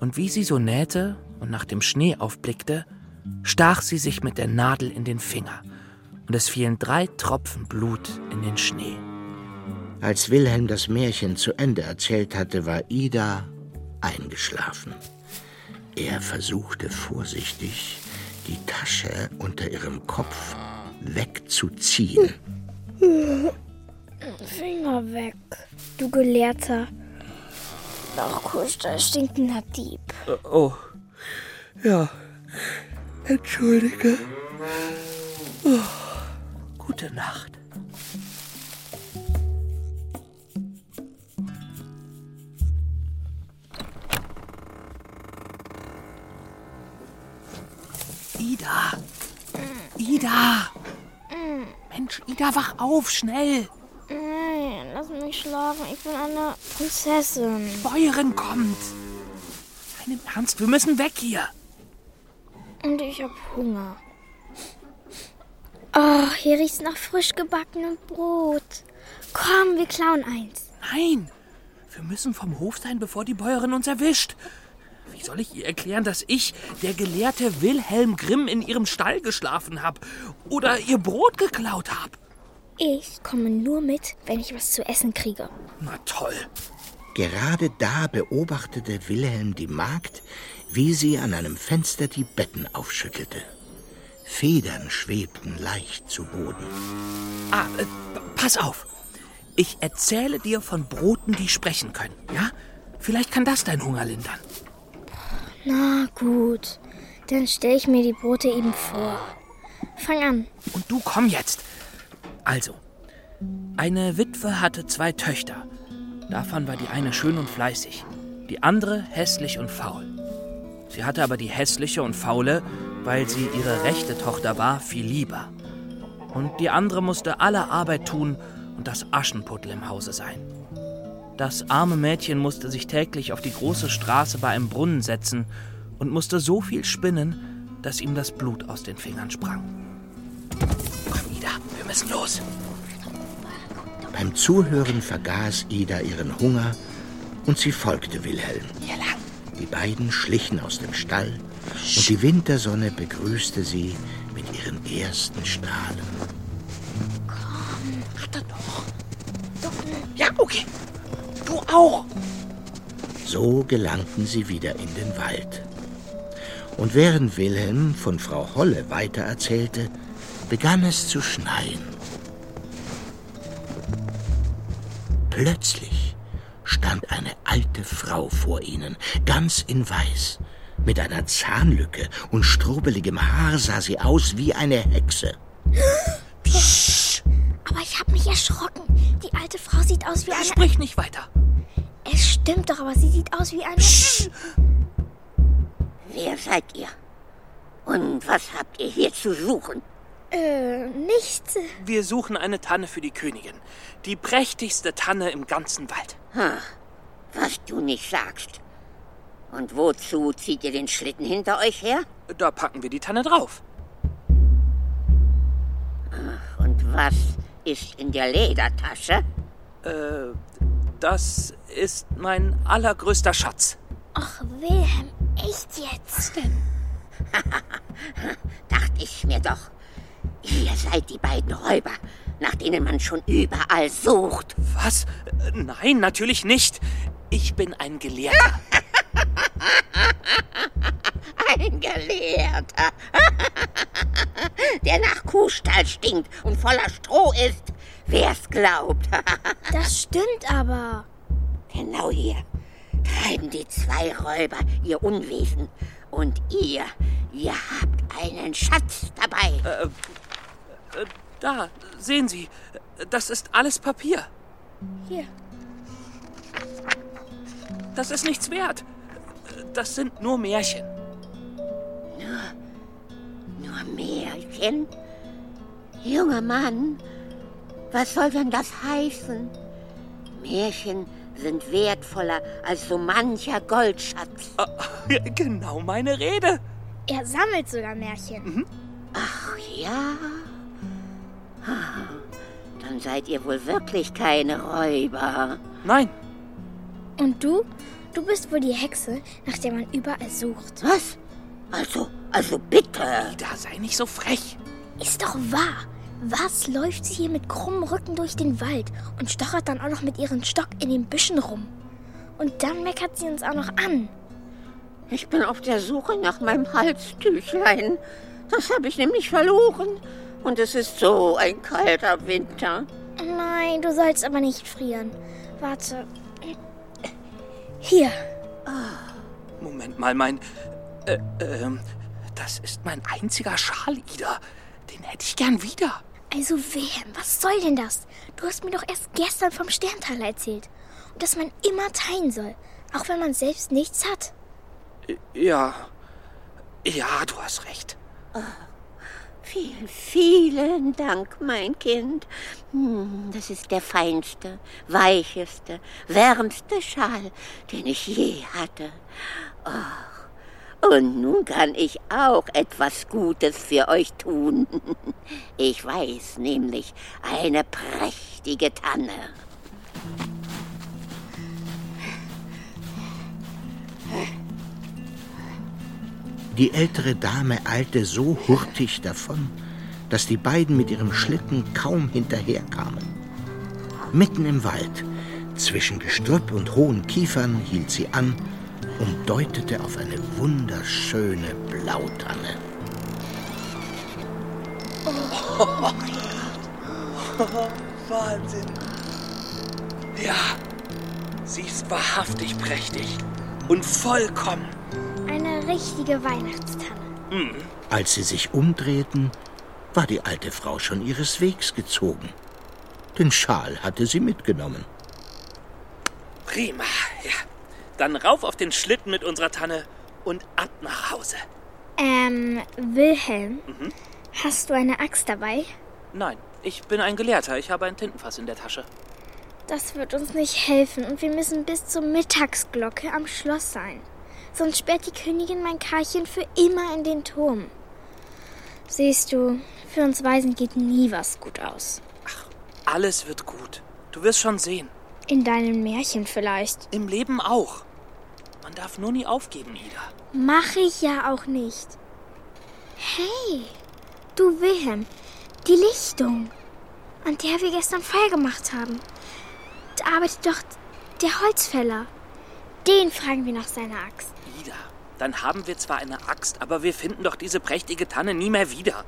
Und wie sie so nähte und nach dem Schnee aufblickte, stach sie sich mit der Nadel in den Finger, und es fielen drei Tropfen Blut in den Schnee. Als Wilhelm das Märchen zu Ende erzählt hatte, war Ida eingeschlafen. Er versuchte vorsichtig, die Tasche unter ihrem Kopf wegzuziehen. Finger weg, du Gelehrter. Doch Kuster stinkender Dieb. Oh, ja. Entschuldige. Oh. Gute Nacht. Ida! Mensch, Ida, wach auf, schnell! Nein, lass mich schlafen. Ich bin eine Prinzessin. Bäuerin kommt! Nein, im Ernst, wir müssen weg hier! Und ich hab Hunger. Oh, hier riecht's nach frisch gebackenem Brot. Komm, wir klauen eins. Nein! Wir müssen vom Hof sein, bevor die Bäuerin uns erwischt. Wie soll ich ihr erklären, dass ich, der Gelehrte Wilhelm Grimm, in ihrem Stall geschlafen habe oder ihr Brot geklaut habe? Ich komme nur mit, wenn ich was zu essen kriege. Na toll. Gerade da beobachtete Wilhelm die Magd, wie sie an einem Fenster die Betten aufschüttelte. Federn schwebten leicht zu Boden. Ah, äh, pass auf. Ich erzähle dir von Broten, die sprechen können, ja? Vielleicht kann das dein Hunger lindern. Na gut, dann stelle ich mir die Brote eben vor. Fang an. Und du komm jetzt. Also, eine Witwe hatte zwei Töchter. Davon war die eine schön und fleißig, die andere hässlich und faul. Sie hatte aber die hässliche und faule, weil sie ihre rechte Tochter war, viel lieber. Und die andere musste alle Arbeit tun und das Aschenputtel im Hause sein. Das arme Mädchen musste sich täglich auf die große Straße bei einem Brunnen setzen und musste so viel spinnen, dass ihm das Blut aus den Fingern sprang. Komm, Ida, wir müssen los. Beim Zuhören vergaß Ida ihren Hunger und sie folgte Wilhelm. Hier lang. Die beiden schlichen aus dem Stall und die Wintersonne begrüßte sie mit ihren ersten Strahlen. Komm. Warte doch. Ja, okay. Du auch. So gelangten sie wieder in den Wald. Und während Wilhelm von Frau Holle weitererzählte, begann es zu schneien. Plötzlich stand eine alte Frau vor ihnen, ganz in Weiß. Mit einer Zahnlücke und strubeligem Haar sah sie aus wie eine Hexe. Psst. Aber ich habe mich erschrocken. Die alte Frau sieht aus wie eine... Sprich nicht weiter. Es stimmt doch, aber sie sieht aus wie eine... Psst. Wer seid ihr? Und was habt ihr hier zu suchen? Äh, nichts. Wir suchen eine Tanne für die Königin. Die prächtigste Tanne im ganzen Wald. Ha, was du nicht sagst. Und wozu zieht ihr den Schlitten hinter euch her? Da packen wir die Tanne drauf. Ach, und was ist in der Ledertasche? Äh, das ist mein allergrößter Schatz. Ach, Wilhelm, echt jetzt? Was denn? Dachte ich mir doch. Ihr seid die beiden Räuber, nach denen man schon überall sucht. Was? Nein, natürlich nicht. Ich bin ein Gelehrter. ein Gelehrter, der nach Kuhstall stinkt und voller Stroh ist. Wer's glaubt. das stimmt aber. Genau hier treiben die zwei Räuber ihr Unwesen. Und ihr, ihr habt einen Schatz dabei. Äh, äh, da, sehen Sie, das ist alles Papier. Hier. Das ist nichts wert. Das sind nur Märchen. Nur, nur Märchen? Junger Mann, was soll denn das heißen? Märchen sind wertvoller als so mancher Goldschatz. Genau meine Rede. Er sammelt sogar Märchen. Ach ja? Ah, Dann seid ihr wohl wirklich keine Räuber. Nein. Und du? Du bist wohl die Hexe, nach der man überall sucht. Was? Also, also bitte. Da sei nicht so frech. Ist doch wahr. Was läuft sie hier mit krummem Rücken durch den Wald und stochert dann auch noch mit ihrem Stock in den Büschen rum? Und dann meckert sie uns auch noch an. Ich bin auf der Suche nach meinem Halstüchlein. Das habe ich nämlich verloren. Und es ist so ein kalter Winter. Nein, du sollst aber nicht frieren. Warte. Hier. Moment mal, mein. Äh, ähm. Das ist mein einziger Schal, Ida. Den hätte ich gern wieder. Also Wilhelm, was soll denn das? Du hast mir doch erst gestern vom Sterntaler erzählt. Und dass man immer teilen soll, auch wenn man selbst nichts hat. Ja. Ja, du hast recht. Vielen, vielen Dank, mein Kind. Hm, Das ist der feinste, weicheste, wärmste Schal, den ich je hatte. Oh. Und nun kann ich auch etwas Gutes für euch tun. Ich weiß nämlich eine prächtige Tanne. Die ältere Dame eilte so hurtig davon, dass die beiden mit ihrem Schlitten kaum hinterherkamen. Mitten im Wald, zwischen Gestrüpp und hohen Kiefern, hielt sie an und deutete auf eine wunderschöne Blautanne. Wahnsinn. Ja, sie ist wahrhaftig prächtig und vollkommen. Eine richtige Weihnachtstanne. Als sie sich umdrehten, war die alte Frau schon ihres Wegs gezogen. Den Schal hatte sie mitgenommen. Prima, ja. Dann rauf auf den Schlitten mit unserer Tanne und ab nach Hause. Ähm, Wilhelm, hast du eine Axt dabei? Nein, ich bin ein Gelehrter. Ich habe ein Tintenfass in der Tasche. Das wird uns nicht helfen und wir müssen bis zur Mittagsglocke am Schloss sein. Sonst sperrt die Königin mein Karlchen für immer in den Turm. Siehst du, für uns Weisen geht nie was gut aus. Alles wird gut. Du wirst schon sehen. In deinen Märchen vielleicht. Im Leben auch. Man darf nur nie aufgeben, Ida. Mach ich ja auch nicht. Hey, du Wilhelm, die Lichtung, an der wir gestern Feuer gemacht haben. Da arbeitet doch der Holzfäller. Den fragen wir nach seiner Axt. Dann haben wir zwar eine Axt, aber wir finden doch diese prächtige Tanne nie mehr wieder.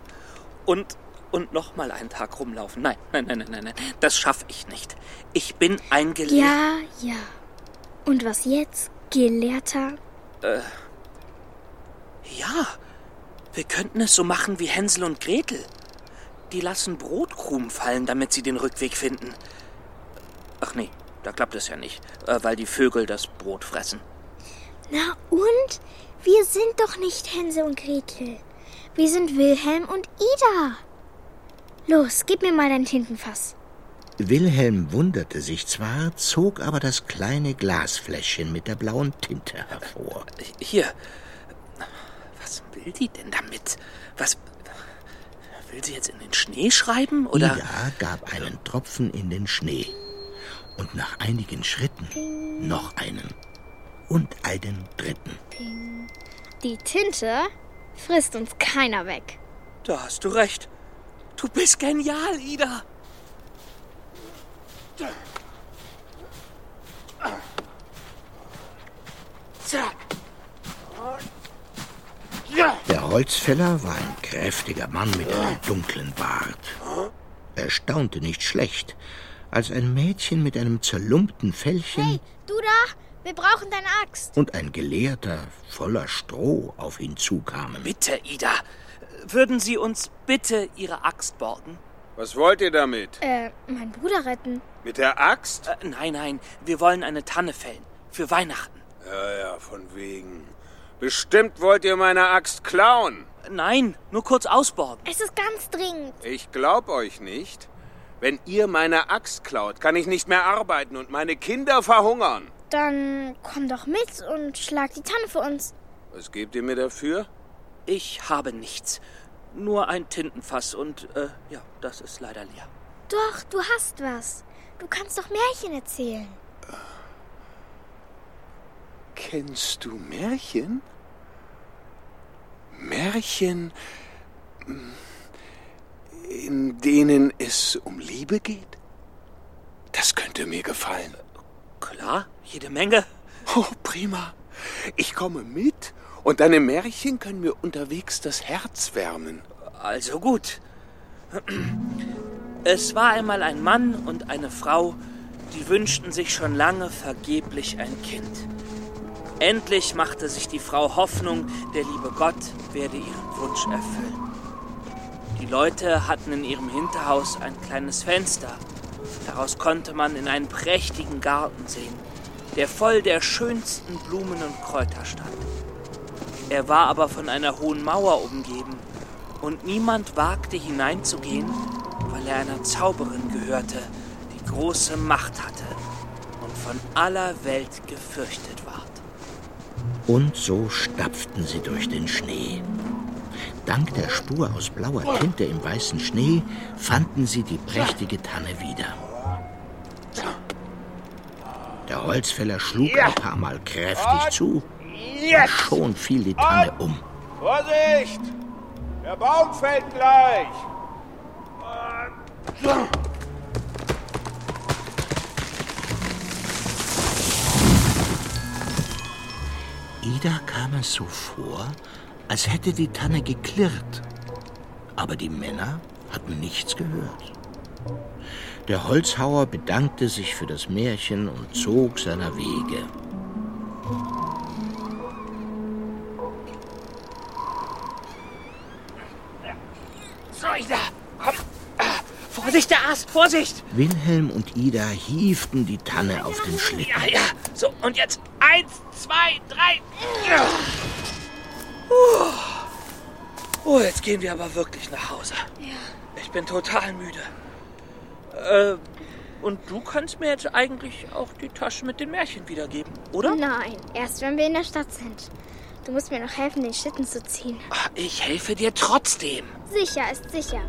Und, und noch mal einen Tag rumlaufen. Nein, nein, nein, nein, nein, nein. Das schaffe ich nicht. Ich bin ein Gelehrter. Ja, ja. Und was jetzt, Gelehrter? Äh, ja, wir könnten es so machen wie Hänsel und Gretel. Die lassen Brotkrumen fallen, damit sie den Rückweg finden. Ach nee, da klappt es ja nicht, äh, weil die Vögel das Brot fressen. Na und? Wir sind doch nicht Hänsel und Gretel. Wir sind Wilhelm und Ida. Los, gib mir mal dein Tintenfass. Wilhelm wunderte sich zwar, zog aber das kleine Glasfläschchen mit der blauen Tinte hervor. Hier. Was will die denn damit? Was. Will sie jetzt in den Schnee schreiben? Oder. Ida gab einen Tropfen in den Schnee. Und nach einigen Schritten noch einen. Und einen dritten. Die Tinte frisst uns keiner weg. Da hast du recht. Du bist genial, Ida. Der Holzfäller war ein kräftiger Mann mit einem dunklen Bart. Er staunte nicht schlecht, als ein Mädchen mit einem zerlumpten Fellchen Du da? Wir brauchen deine Axt. und ein Gelehrter voller Stroh auf ihn zukamen. Bitte, Ida. Würden Sie uns bitte Ihre Axt borgen? Was wollt ihr damit? Äh, meinen Bruder retten. Mit der Axt? Äh, nein, nein. Wir wollen eine Tanne fällen. Für Weihnachten. Ja, ja, von wegen. Bestimmt wollt ihr meine Axt klauen. Nein, nur kurz ausborgen. Es ist ganz dringend. Ich glaub euch nicht. Wenn ihr meine Axt klaut, kann ich nicht mehr arbeiten und meine Kinder verhungern. Dann komm doch mit und schlag die Tanne für uns. Was gebt ihr mir dafür? Ich habe nichts. Nur ein Tintenfass und, äh, ja, das ist leider leer. Doch, du hast was. Du kannst doch Märchen erzählen. Kennst du Märchen? Märchen, in denen es um Liebe geht? Das könnte mir gefallen. Klar, jede Menge. Oh, prima. Ich komme mit und deine Märchen können mir unterwegs das Herz wärmen. Also gut. Es war einmal ein Mann und eine Frau, die wünschten sich schon lange vergeblich ein Kind. Endlich machte sich die Frau Hoffnung, der liebe Gott werde ihren Wunsch erfüllen. Die Leute hatten in ihrem Hinterhaus ein kleines Fenster. Daraus konnte man in einen prächtigen Garten sehen, der voll der schönsten Blumen und Kräuter stand. Er war aber von einer hohen Mauer umgeben und niemand wagte hineinzugehen, weil er einer Zauberin gehörte, die große Macht hatte und von aller Welt gefürchtet ward. Und so stapften sie durch den Schnee. Dank der Spur aus blauer Tinte im weißen Schnee fanden sie die prächtige Tanne wieder. Der Holzfäller schlug ein paar Mal kräftig zu. Und schon fiel die Tanne um. Vorsicht! Der Baum fällt gleich! Ida kam es so vor, als hätte die Tanne geklirrt. Aber die Männer hatten nichts gehört. Der Holzhauer bedankte sich für das Märchen und zog seiner Wege. So, Ida, komm. Vorsicht, der Ast, Vorsicht! Wilhelm und Ida hieften die Tanne auf den Schlitten. Ja, ja. So, und jetzt eins, zwei, drei. Oh, jetzt gehen wir aber wirklich nach Hause. Ja. Ich bin total müde. Äh, und du kannst mir jetzt eigentlich auch die Tasche mit den Märchen wiedergeben, oder? Nein, erst wenn wir in der Stadt sind. Du musst mir noch helfen, den Schlitten zu ziehen. Ach, Ich helfe dir trotzdem. Sicher ist sicher.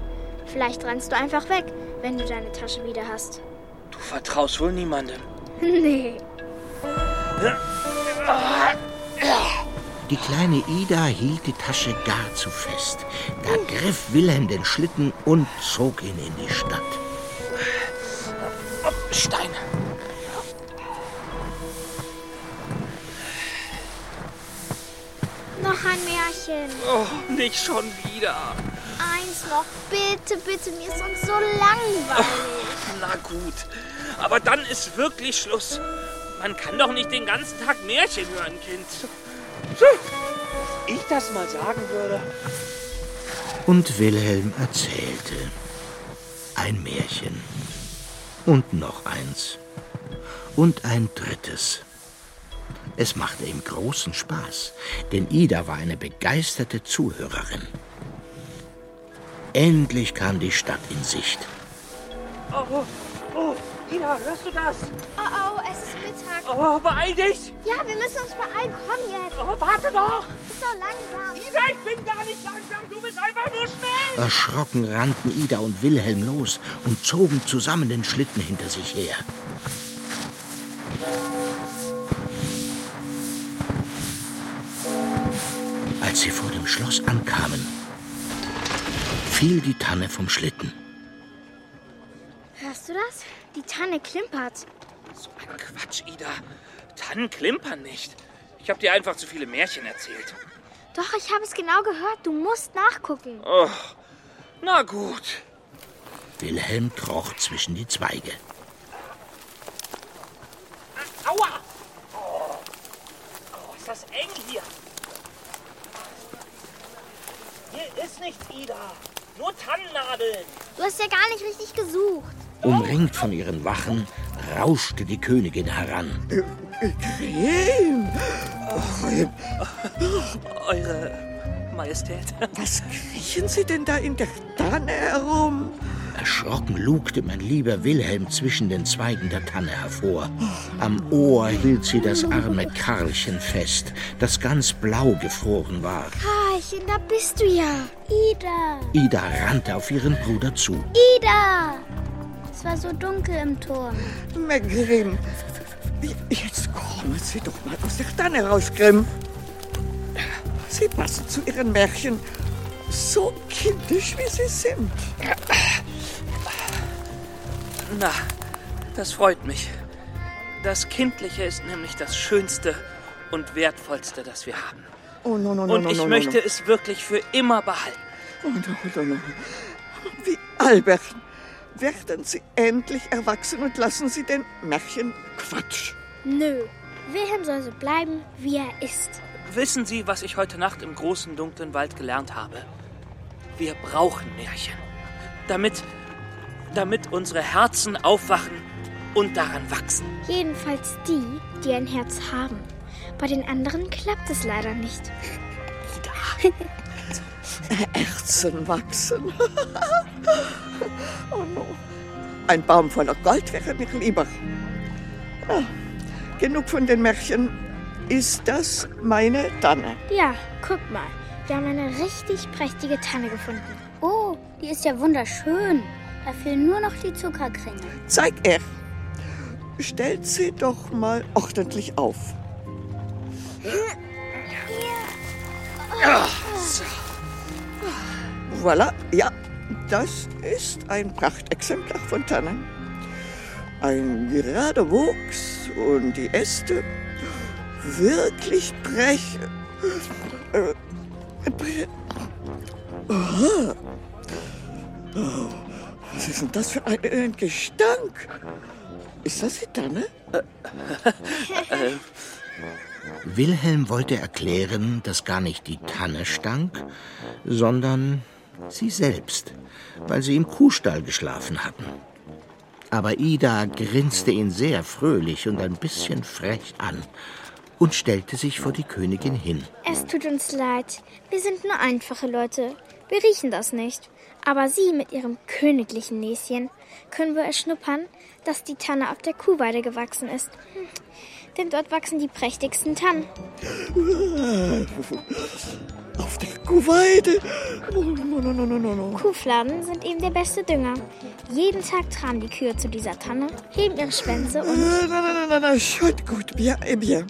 Vielleicht rennst du einfach weg, wenn du deine Tasche wieder hast. Du vertraust wohl niemandem. Nee. Die kleine Ida hielt die Tasche gar zu fest. Da griff Wilhelm den Schlitten und zog ihn in die Stadt. Ein Märchen. Oh, nicht schon wieder. Eins noch, bitte, bitte. Mir ist sonst so langweilig. Na gut. Aber dann ist wirklich Schluss. Man kann doch nicht den ganzen Tag Märchen hören, Kind. So, ich das mal sagen würde. Und Wilhelm erzählte. Ein Märchen. Und noch eins. Und ein drittes. Es machte ihm großen Spaß, denn Ida war eine begeisterte Zuhörerin. Endlich kam die Stadt in Sicht. Oh, oh, oh, Ina, hörst du das? Oh, oh, es ist Mittag. Oh, beeil dich! Ja, wir müssen uns beeilen. Komm jetzt. Oh, warte doch! Ist doch langsam. Ida, ich bin gar nicht langsam, du bist einfach nur schnell! Erschrocken rannten Ida und Wilhelm los und zogen zusammen den Schlitten hinter sich her. Als sie vor dem Schloss ankamen, fiel die Tanne vom Schlitten. Hörst du das? Die Tanne klimpert. So ein Quatsch, Ida. Tannen klimpern nicht. Ich habe dir einfach zu viele Märchen erzählt. Doch, ich habe es genau gehört. Du musst nachgucken. Oh, na gut. Wilhelm kroch zwischen die Zweige. Aua! Oh, oh ist das eng hier. Hier ist nichts, Ida. Nur Tannennadeln. Du hast ja gar nicht richtig gesucht. Umringt von ihren Wachen rauschte die Königin heran. Creme! Eure Majestät. Was kriechen Sie denn da in der Tanne herum? Erschrocken lugte mein lieber Wilhelm zwischen den Zweigen der Tanne hervor. Am Ohr hielt sie das arme Karlchen fest, das ganz blau gefroren war. Karlchen, da bist du ja. Ida. Ida rannte auf ihren Bruder zu. Ida! Es war so dunkel im Turm. Grimm, jetzt kommen Sie doch mal aus der Tanne raus, Grimm. Sie passen zu Ihren Märchen so kindisch, wie Sie sind. Na, das freut mich. Das Kindliche ist nämlich das Schönste und Wertvollste, das wir haben. Oh, no, no, no, und ich no, no, möchte no. es wirklich für immer behalten. Oh, no, no, no. Wie albern. Werden Sie endlich erwachsen und lassen Sie den Märchen Quatsch. Nö. Wilhelm soll so bleiben, wie er ist. Wissen Sie, was ich heute Nacht im großen dunklen Wald gelernt habe? Wir brauchen Märchen. Damit, damit unsere Herzen aufwachen und daran wachsen. Jedenfalls die, die ein Herz haben. Bei den anderen klappt es leider nicht. Herzen wachsen. oh no. Ein Baum voller Gold wäre mir lieber. Ah, genug von den Märchen. Ist das meine Tanne? Ja, guck mal. Wir haben eine richtig prächtige Tanne gefunden. Oh, die ist ja wunderschön. Da fehlen nur noch die Zuckerkringel. Zeig er. Stellt sie doch mal ordentlich auf. Ja, so. Voilà, ja, das ist ein Prachtexemplar von Tanne. Ein gerader Wuchs und die Äste wirklich brech. Äh, Aha. Oh, was ist denn das für ein, ein Gestank? Ist das die Tanne? Äh, Wilhelm wollte erklären, dass gar nicht die Tanne stank, sondern sie selbst, weil sie im Kuhstall geschlafen hatten. Aber Ida grinste ihn sehr fröhlich und ein bisschen frech an und stellte sich vor die Königin hin. Es tut uns leid. Wir sind nur einfache Leute. Wir riechen das nicht. Aber Sie mit Ihrem königlichen Näschen können wir erschnuppern, dass die Tanne auf der Kuhweide gewachsen ist. Hm. Denn dort wachsen die prächtigsten Tannen. Auf der Kuhweide? Oh, no, no, no, no, no. Kuhfladen sind eben der beste Dünger. Jeden Tag tragen die Kühe zu dieser Tanne, heben ihre Schwänze Äh, und... Nein, nein, nein, nein, nein, schon gut, bien, bien.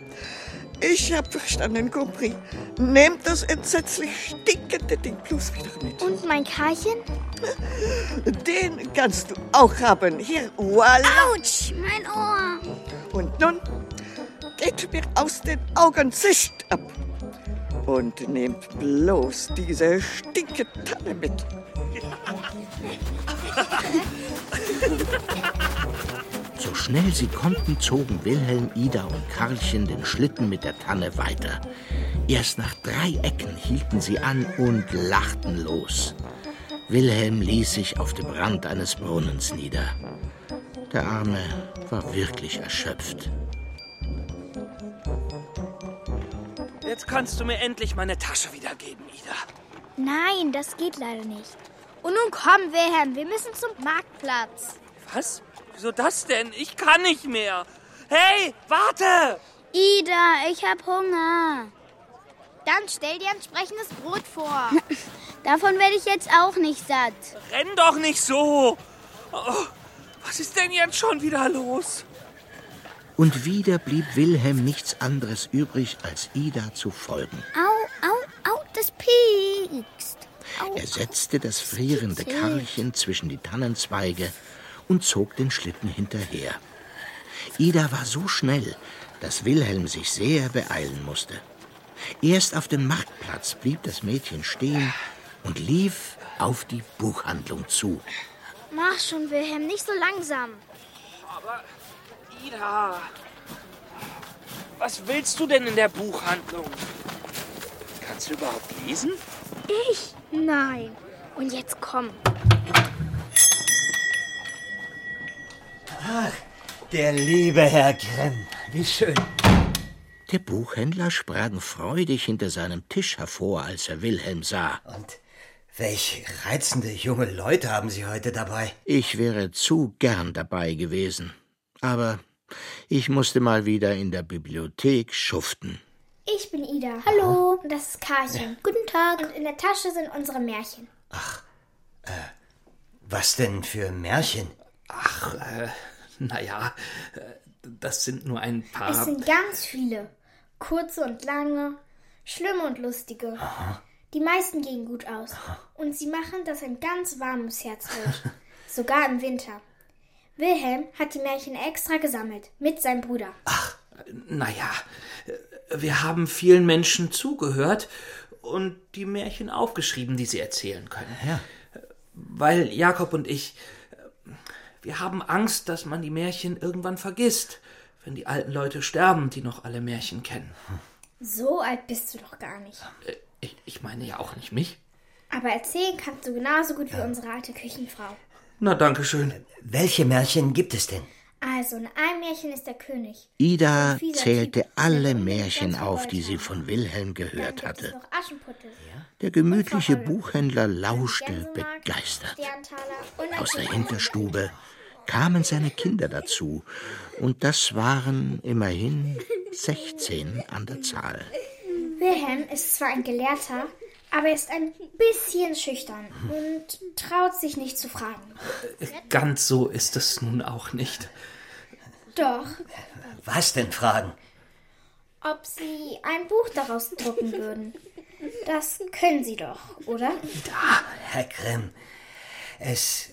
Ich hab verstanden, compris. Nehmt das entsetzlich stinkende Ding bloß wieder mit. Und mein Karlchen? Den kannst du auch haben. Hier, voilà. Autsch, mein Ohr. Und nun geht mir aus den Augen, zischt ab. Und nehmt bloß diese stinkende Tanne mit. So schnell sie konnten, zogen Wilhelm, Ida und Karlchen den Schlitten mit der Tanne weiter. Erst nach drei Ecken hielten sie an und lachten los. Wilhelm ließ sich auf dem Rand eines Brunnens nieder. Der Arme war wirklich erschöpft. Jetzt kannst du mir endlich meine Tasche wiedergeben, Ida. Nein, das geht leider nicht. Und nun komm, Wilhelm, wir müssen zum Marktplatz. Was? Wieso das denn? Ich kann nicht mehr. Hey, warte! Ida, ich hab Hunger. Dann stell dir ein sprechendes Brot vor. Davon werde ich jetzt auch nicht satt. Renn doch nicht so! Oh, was ist denn jetzt schon wieder los? Und wieder blieb Wilhelm nichts anderes übrig, als Ida zu folgen. Au, au, au, das piekst. Au. Er setzte das frierende. Karlchen zwischen die Tannenzweige und zog den Schlitten hinterher. Ida war so schnell, dass Wilhelm sich sehr beeilen musste. Erst auf dem Marktplatz blieb das Mädchen stehen und lief auf die Buchhandlung zu. Mach schon, Wilhelm, nicht so langsam. Aber, Ida, was willst du denn in der Buchhandlung? Kannst du überhaupt lesen? Ich? Nein. Und jetzt komm. Ach, der liebe Herr Grimm. Wie schön. Der Buchhändler sprang freudig hinter seinem Tisch hervor, als er Wilhelm sah. Und Welch reizende junge Leute haben Sie heute dabei. Ich wäre zu gern dabei gewesen. Aber ich musste mal wieder in der Bibliothek schuften. Ich bin Ida. Hallo. Und das ist Karlchen. Guten Tag. Und in der Tasche sind unsere Märchen. Was denn für Märchen? Ach, äh, naja, äh, das sind nur ein paar. Es sind ganz viele. Kurze und lange, schlimme und lustige. Die meisten gehen gut aus. Und sie machen, dass ein ganz warmes Herz wird. Sogar im Winter. Wilhelm hat die Märchen extra gesammelt. Mit seinem Bruder. Naja, äh, wir haben vielen Menschen zugehört und die Märchen aufgeschrieben, die sie erzählen können. Ja. Weil Jakob und ich, wir haben Angst, dass man die Märchen irgendwann vergisst, wenn die alten Leute sterben, die noch alle Märchen kennen. So alt bist du doch gar nicht. Äh, Ich, ich meine ja auch nicht mich. Aber erzählen kannst du genauso gut wie unsere alte Küchenfrau. Na, danke schön. Welche Märchen gibt es denn? Also, in einem Märchen ist der König. Ida zählte Typ, alle Märchen auf, die sie von Wilhelm gehört hatte. Der gemütliche Buchhändler lauschte begeistert. Aus der. Hinterstube kamen seine Kinder dazu, und das waren immerhin 16 an der Zahl. Wilhelm ist zwar ein Gelehrter, aber er ist ein bisschen schüchtern und traut sich nicht zu fragen. Ganz so ist es nun auch nicht. Doch, Was denn fragen? ob sie ein Buch daraus drucken würden. Das können sie doch, oder? Herr Grimm, es,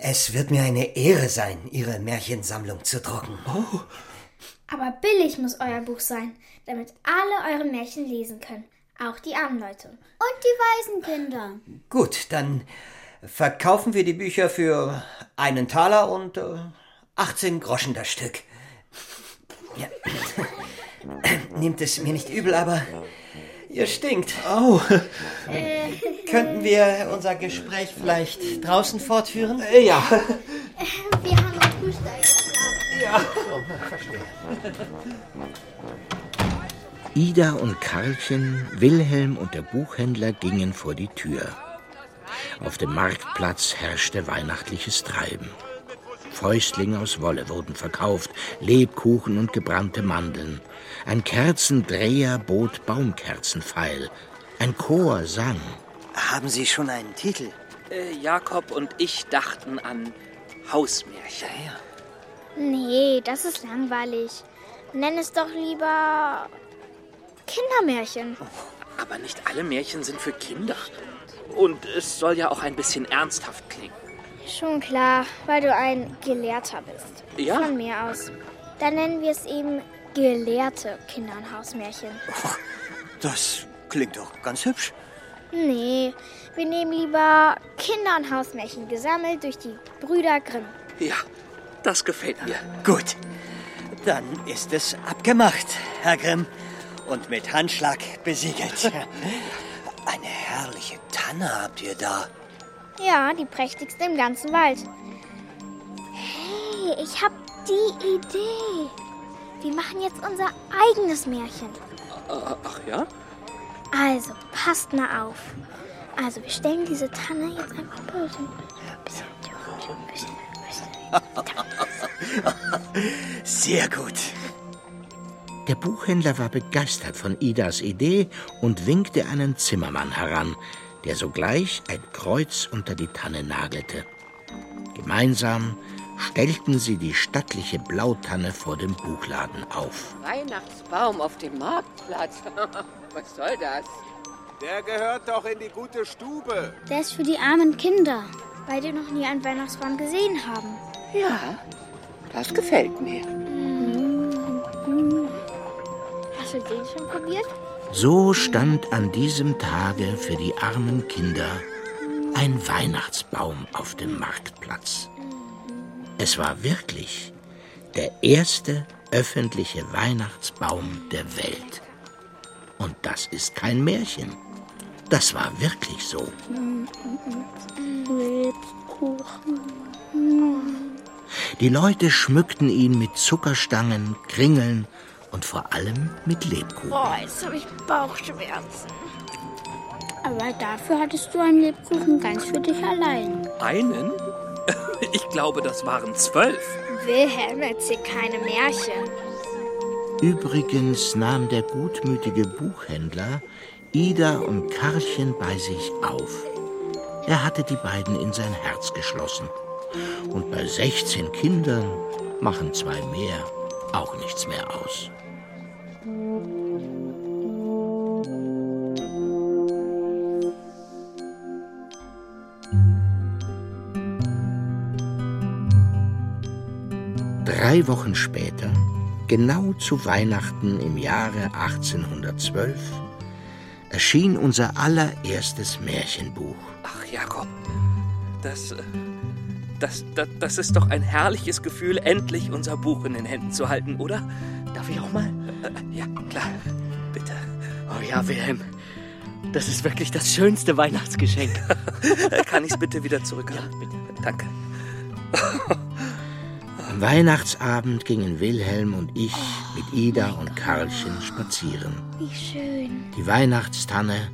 es wird mir eine Ehre sein, Ihre Märchensammlung zu drucken. Oh, Aber billig muss euer Buch sein, damit alle eure Märchen lesen können. Auch die armen Leute. Und die Waisenkinder. Gut, dann verkaufen wir die Bücher für einen Taler und äh, 18 Groschen das Stück. Ja. Nehmt es mir nicht übel, aber ihr stinkt. Oh, Könnten wir unser Gespräch vielleicht draußen fortführen? ja. Wir haben ein Frühstück. Ida und Karlchen, Wilhelm und der Buchhändler gingen vor die Tür. Auf dem Marktplatz herrschte weihnachtliches Treiben. Fäustlinge aus Wolle wurden verkauft, Lebkuchen und gebrannte Mandeln. Ein Kerzendreher bot Baumkerzenpfeil. Ein Chor sang. Haben Sie schon einen Titel? Äh, Jakob und ich dachten an Hausmärchen. Nee, das ist langweilig. Nenn es doch lieber Kindermärchen. Aber nicht alle Märchen sind für Kinder. Und es soll ja auch ein bisschen ernsthaft klingen. Schon klar, weil du ein Gelehrter bist. Ja. Von mir aus. Dann nennen wir es eben gelehrte Kinder- und Hausmärchen. Das klingt doch ganz hübsch. Nee, wir nehmen lieber Kinder- und Hausmärchen gesammelt durch die Brüder Grimm. Ja, das gefällt mir. Gut, dann ist es abgemacht, Herr Grimm. Und mit Handschlag besiegelt. Eine herrliche Tanne habt ihr da. Ja, die prächtigste im ganzen Wald. Hey, ich hab die Idee. Wir machen jetzt unser eigenes Märchen. Ach ja? Also, passt mal auf. Also, wir stellen diese Tanne jetzt einfach böse. Bisschen, bisschen, bisschen. Sehr gut. Der Buchhändler war begeistert von Idas Idee und winkte einen Zimmermann heran, der sogleich ein Kreuz unter die Tanne nagelte. Gemeinsam stellten sie die stattliche Blautanne vor dem Buchladen auf. Weihnachtsbaum auf dem Marktplatz. Was soll das? Der gehört doch in die gute Stube. Der ist für die armen Kinder, weil die noch nie einen Weihnachtsbaum gesehen haben. Ja, das gefällt mir. Hast du den schon probiert? So stand an diesem Tage für die armen Kinder ein Weihnachtsbaum auf dem Marktplatz. Es war wirklich der erste öffentliche Weihnachtsbaum der Welt. Und das ist kein Märchen. Das war wirklich so. Die Leute schmückten ihn mit Zuckerstangen, Kringeln und vor allem mit Lebkuchen. Boah, jetzt habe ich Bauchschmerzen. Aber dafür hattest du einen Lebkuchen ganz für dich allein. Einen? Ich glaube, das waren zwölf. Wilhelm erzählt keine Märchen. Übrigens nahm der gutmütige Buchhändler Ida und Karlchen bei sich auf. Er hatte die beiden in sein Herz geschlossen. Und bei 16 Kindern machen zwei mehr auch nichts mehr aus. Drei Wochen später, genau zu Weihnachten im Jahre 1812, erschien unser allererstes Märchenbuch. Ach, Jakob, das, äh, das, das, das ist doch ein herrliches Gefühl, endlich unser Buch in den Händen zu halten, oder? Darf ich auch mal? Ja, klar. Bitte. Oh ja, Wilhelm. Das ist wirklich das schönste Weihnachtsgeschenk. Kann ich es bitte wieder zurückhaben? Ja, bitte. Danke. Am Weihnachtsabend gingen Wilhelm und ich mit Ida und Karlchen spazieren. Wie schön. Die Weihnachtstanne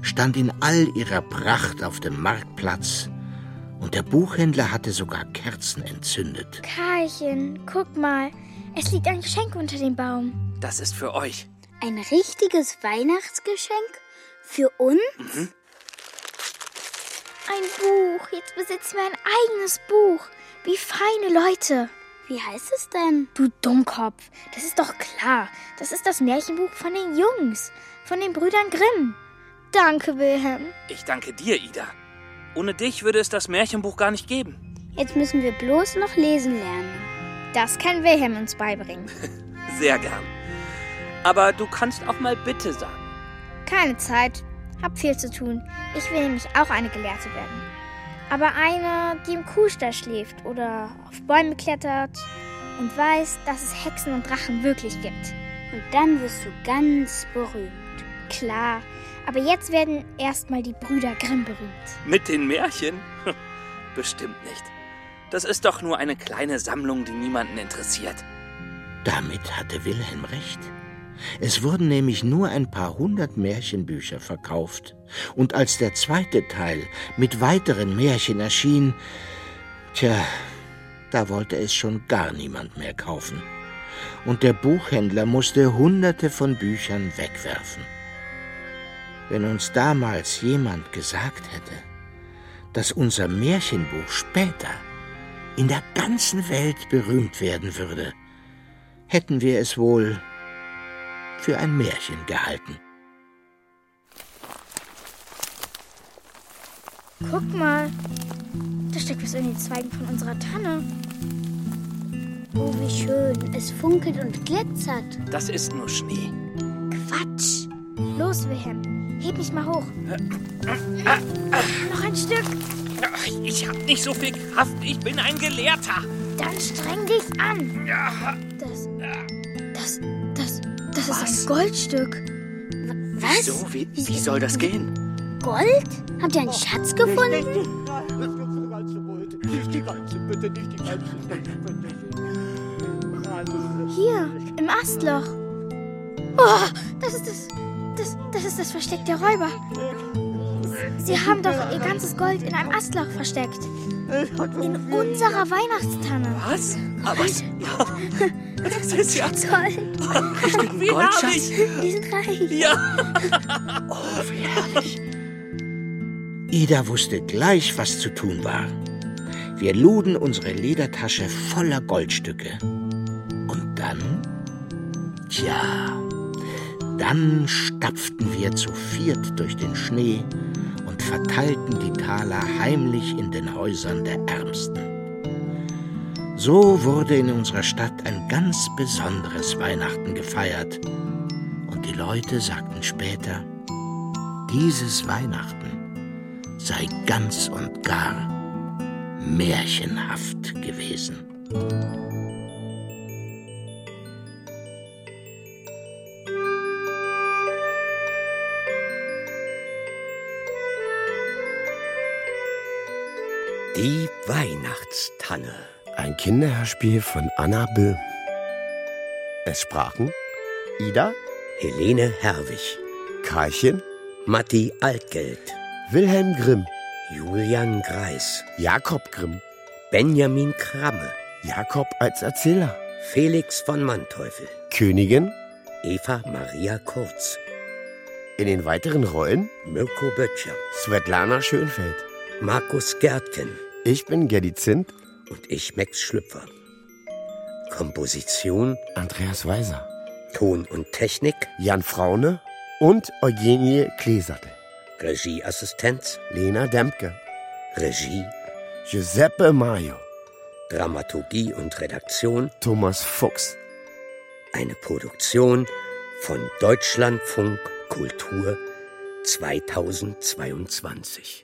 stand in all ihrer Pracht auf dem Marktplatz und der Buchhändler hatte sogar Kerzen entzündet. Karlchen, guck mal. Es liegt ein Geschenk unter dem Baum. Das ist für euch. Ein richtiges Weihnachtsgeschenk? Für uns? Mhm. Ein Buch. Jetzt besitzen wir ein eigenes Buch. Wie feine Leute. Wie heißt es denn? Du Dummkopf. Das ist doch klar. Das ist das Märchenbuch von den Jungs. Von den Brüdern Grimm. Danke, Wilhelm. Ich danke dir, Ida. Ohne dich würde es das Märchenbuch gar nicht geben. Jetzt müssen wir bloß noch lesen lernen. Das kann Wilhelm uns beibringen. Sehr gern. Aber du kannst auch mal Bitte sagen. Keine Zeit. Hab viel zu tun. Ich will nämlich auch eine Gelehrte werden. Aber eine, die im Kuhstall schläft oder auf Bäume klettert und weiß, dass es Hexen und Drachen wirklich gibt. Und dann wirst du ganz berühmt. Klar, aber jetzt werden erstmal die Brüder Grimm berühmt. Mit den Märchen? Bestimmt nicht. Das ist doch nur eine kleine Sammlung, die niemanden interessiert. Damit hatte Wilhelm recht. Es wurden nämlich nur ein paar hundert Märchenbücher verkauft. Und als der zweite Teil mit weiteren Märchen erschien, tja, da wollte es schon gar niemand mehr kaufen. Und der Buchhändler musste hunderte von Büchern wegwerfen. Wenn uns damals jemand gesagt hätte, dass unser Märchenbuch später in der ganzen Welt berühmt werden würde, hätten wir es wohl für ein Märchen gehalten. Guck mal, da steckt was in den Zweigen von unserer Tanne. Oh, wie schön. Es funkelt und glitzert. Das ist nur Schnee. Quatsch. Los, Wilhelm. Heb mich mal hoch. Noch ein Stück. Ich hab nicht so viel Kraft. Ich bin ein Gelehrter. Dann streng dich an. Das, das, das, das ist ein Goldstück. W- Was? Wieso? Wie, wie soll das gehen? Gold? Habt ihr einen Schatz gefunden? Nicht die ganze, bitte nicht die ganze. Hier, im Astloch. Oh, das ist das, das, das ist das Versteck der Räuber. Sie haben doch ihr ganzes Gold in einem Astloch versteckt. In unserer Weihnachtstanne. Was? Aber ja, das ist ja Toll. wie herrlich. Die sind reich. Ja. Ida wusste gleich, was zu tun war. Wir luden unsere Ledertasche voller Goldstücke. Und dann, tja, dann stapften wir zu viert durch den Schnee und verteilten die Taler heimlich in den Häusern der Ärmsten. So wurde in unserer Stadt ein ganz besonderes Weihnachten gefeiert. Und die Leute sagten später, dieses Weihnachten sei ganz und gar märchenhaft gewesen. Die Weihnachtstanne. Ein Kinderhörspiel von Anna Böhm. Es sprachen Ida, Helene Herwig, Karlchen, Matti Altgeld, Wilhelm Grimm, Julian Greis, Jakob Grimm, Benjamin Kramme, Jakob als Erzähler, Felix von Manteuffel, Königin. Eva Maria Kurz, In den weiteren Rollen Mirko Böttcher, Svetlana Schönfeld. Markus Gärtken Ich bin Gerdi Zint. Und ich Max Schlüpfer. Komposition Andreas Weiser, Ton und Technik, Jan Fraune und Eugenie Kleesattel. Regieassistenz, Lena Dempke, Regie, Giuseppe Maio, Dramaturgie und Redaktion, Thomas Fuchs. eine Produktion von Deutschlandfunk Kultur 2022.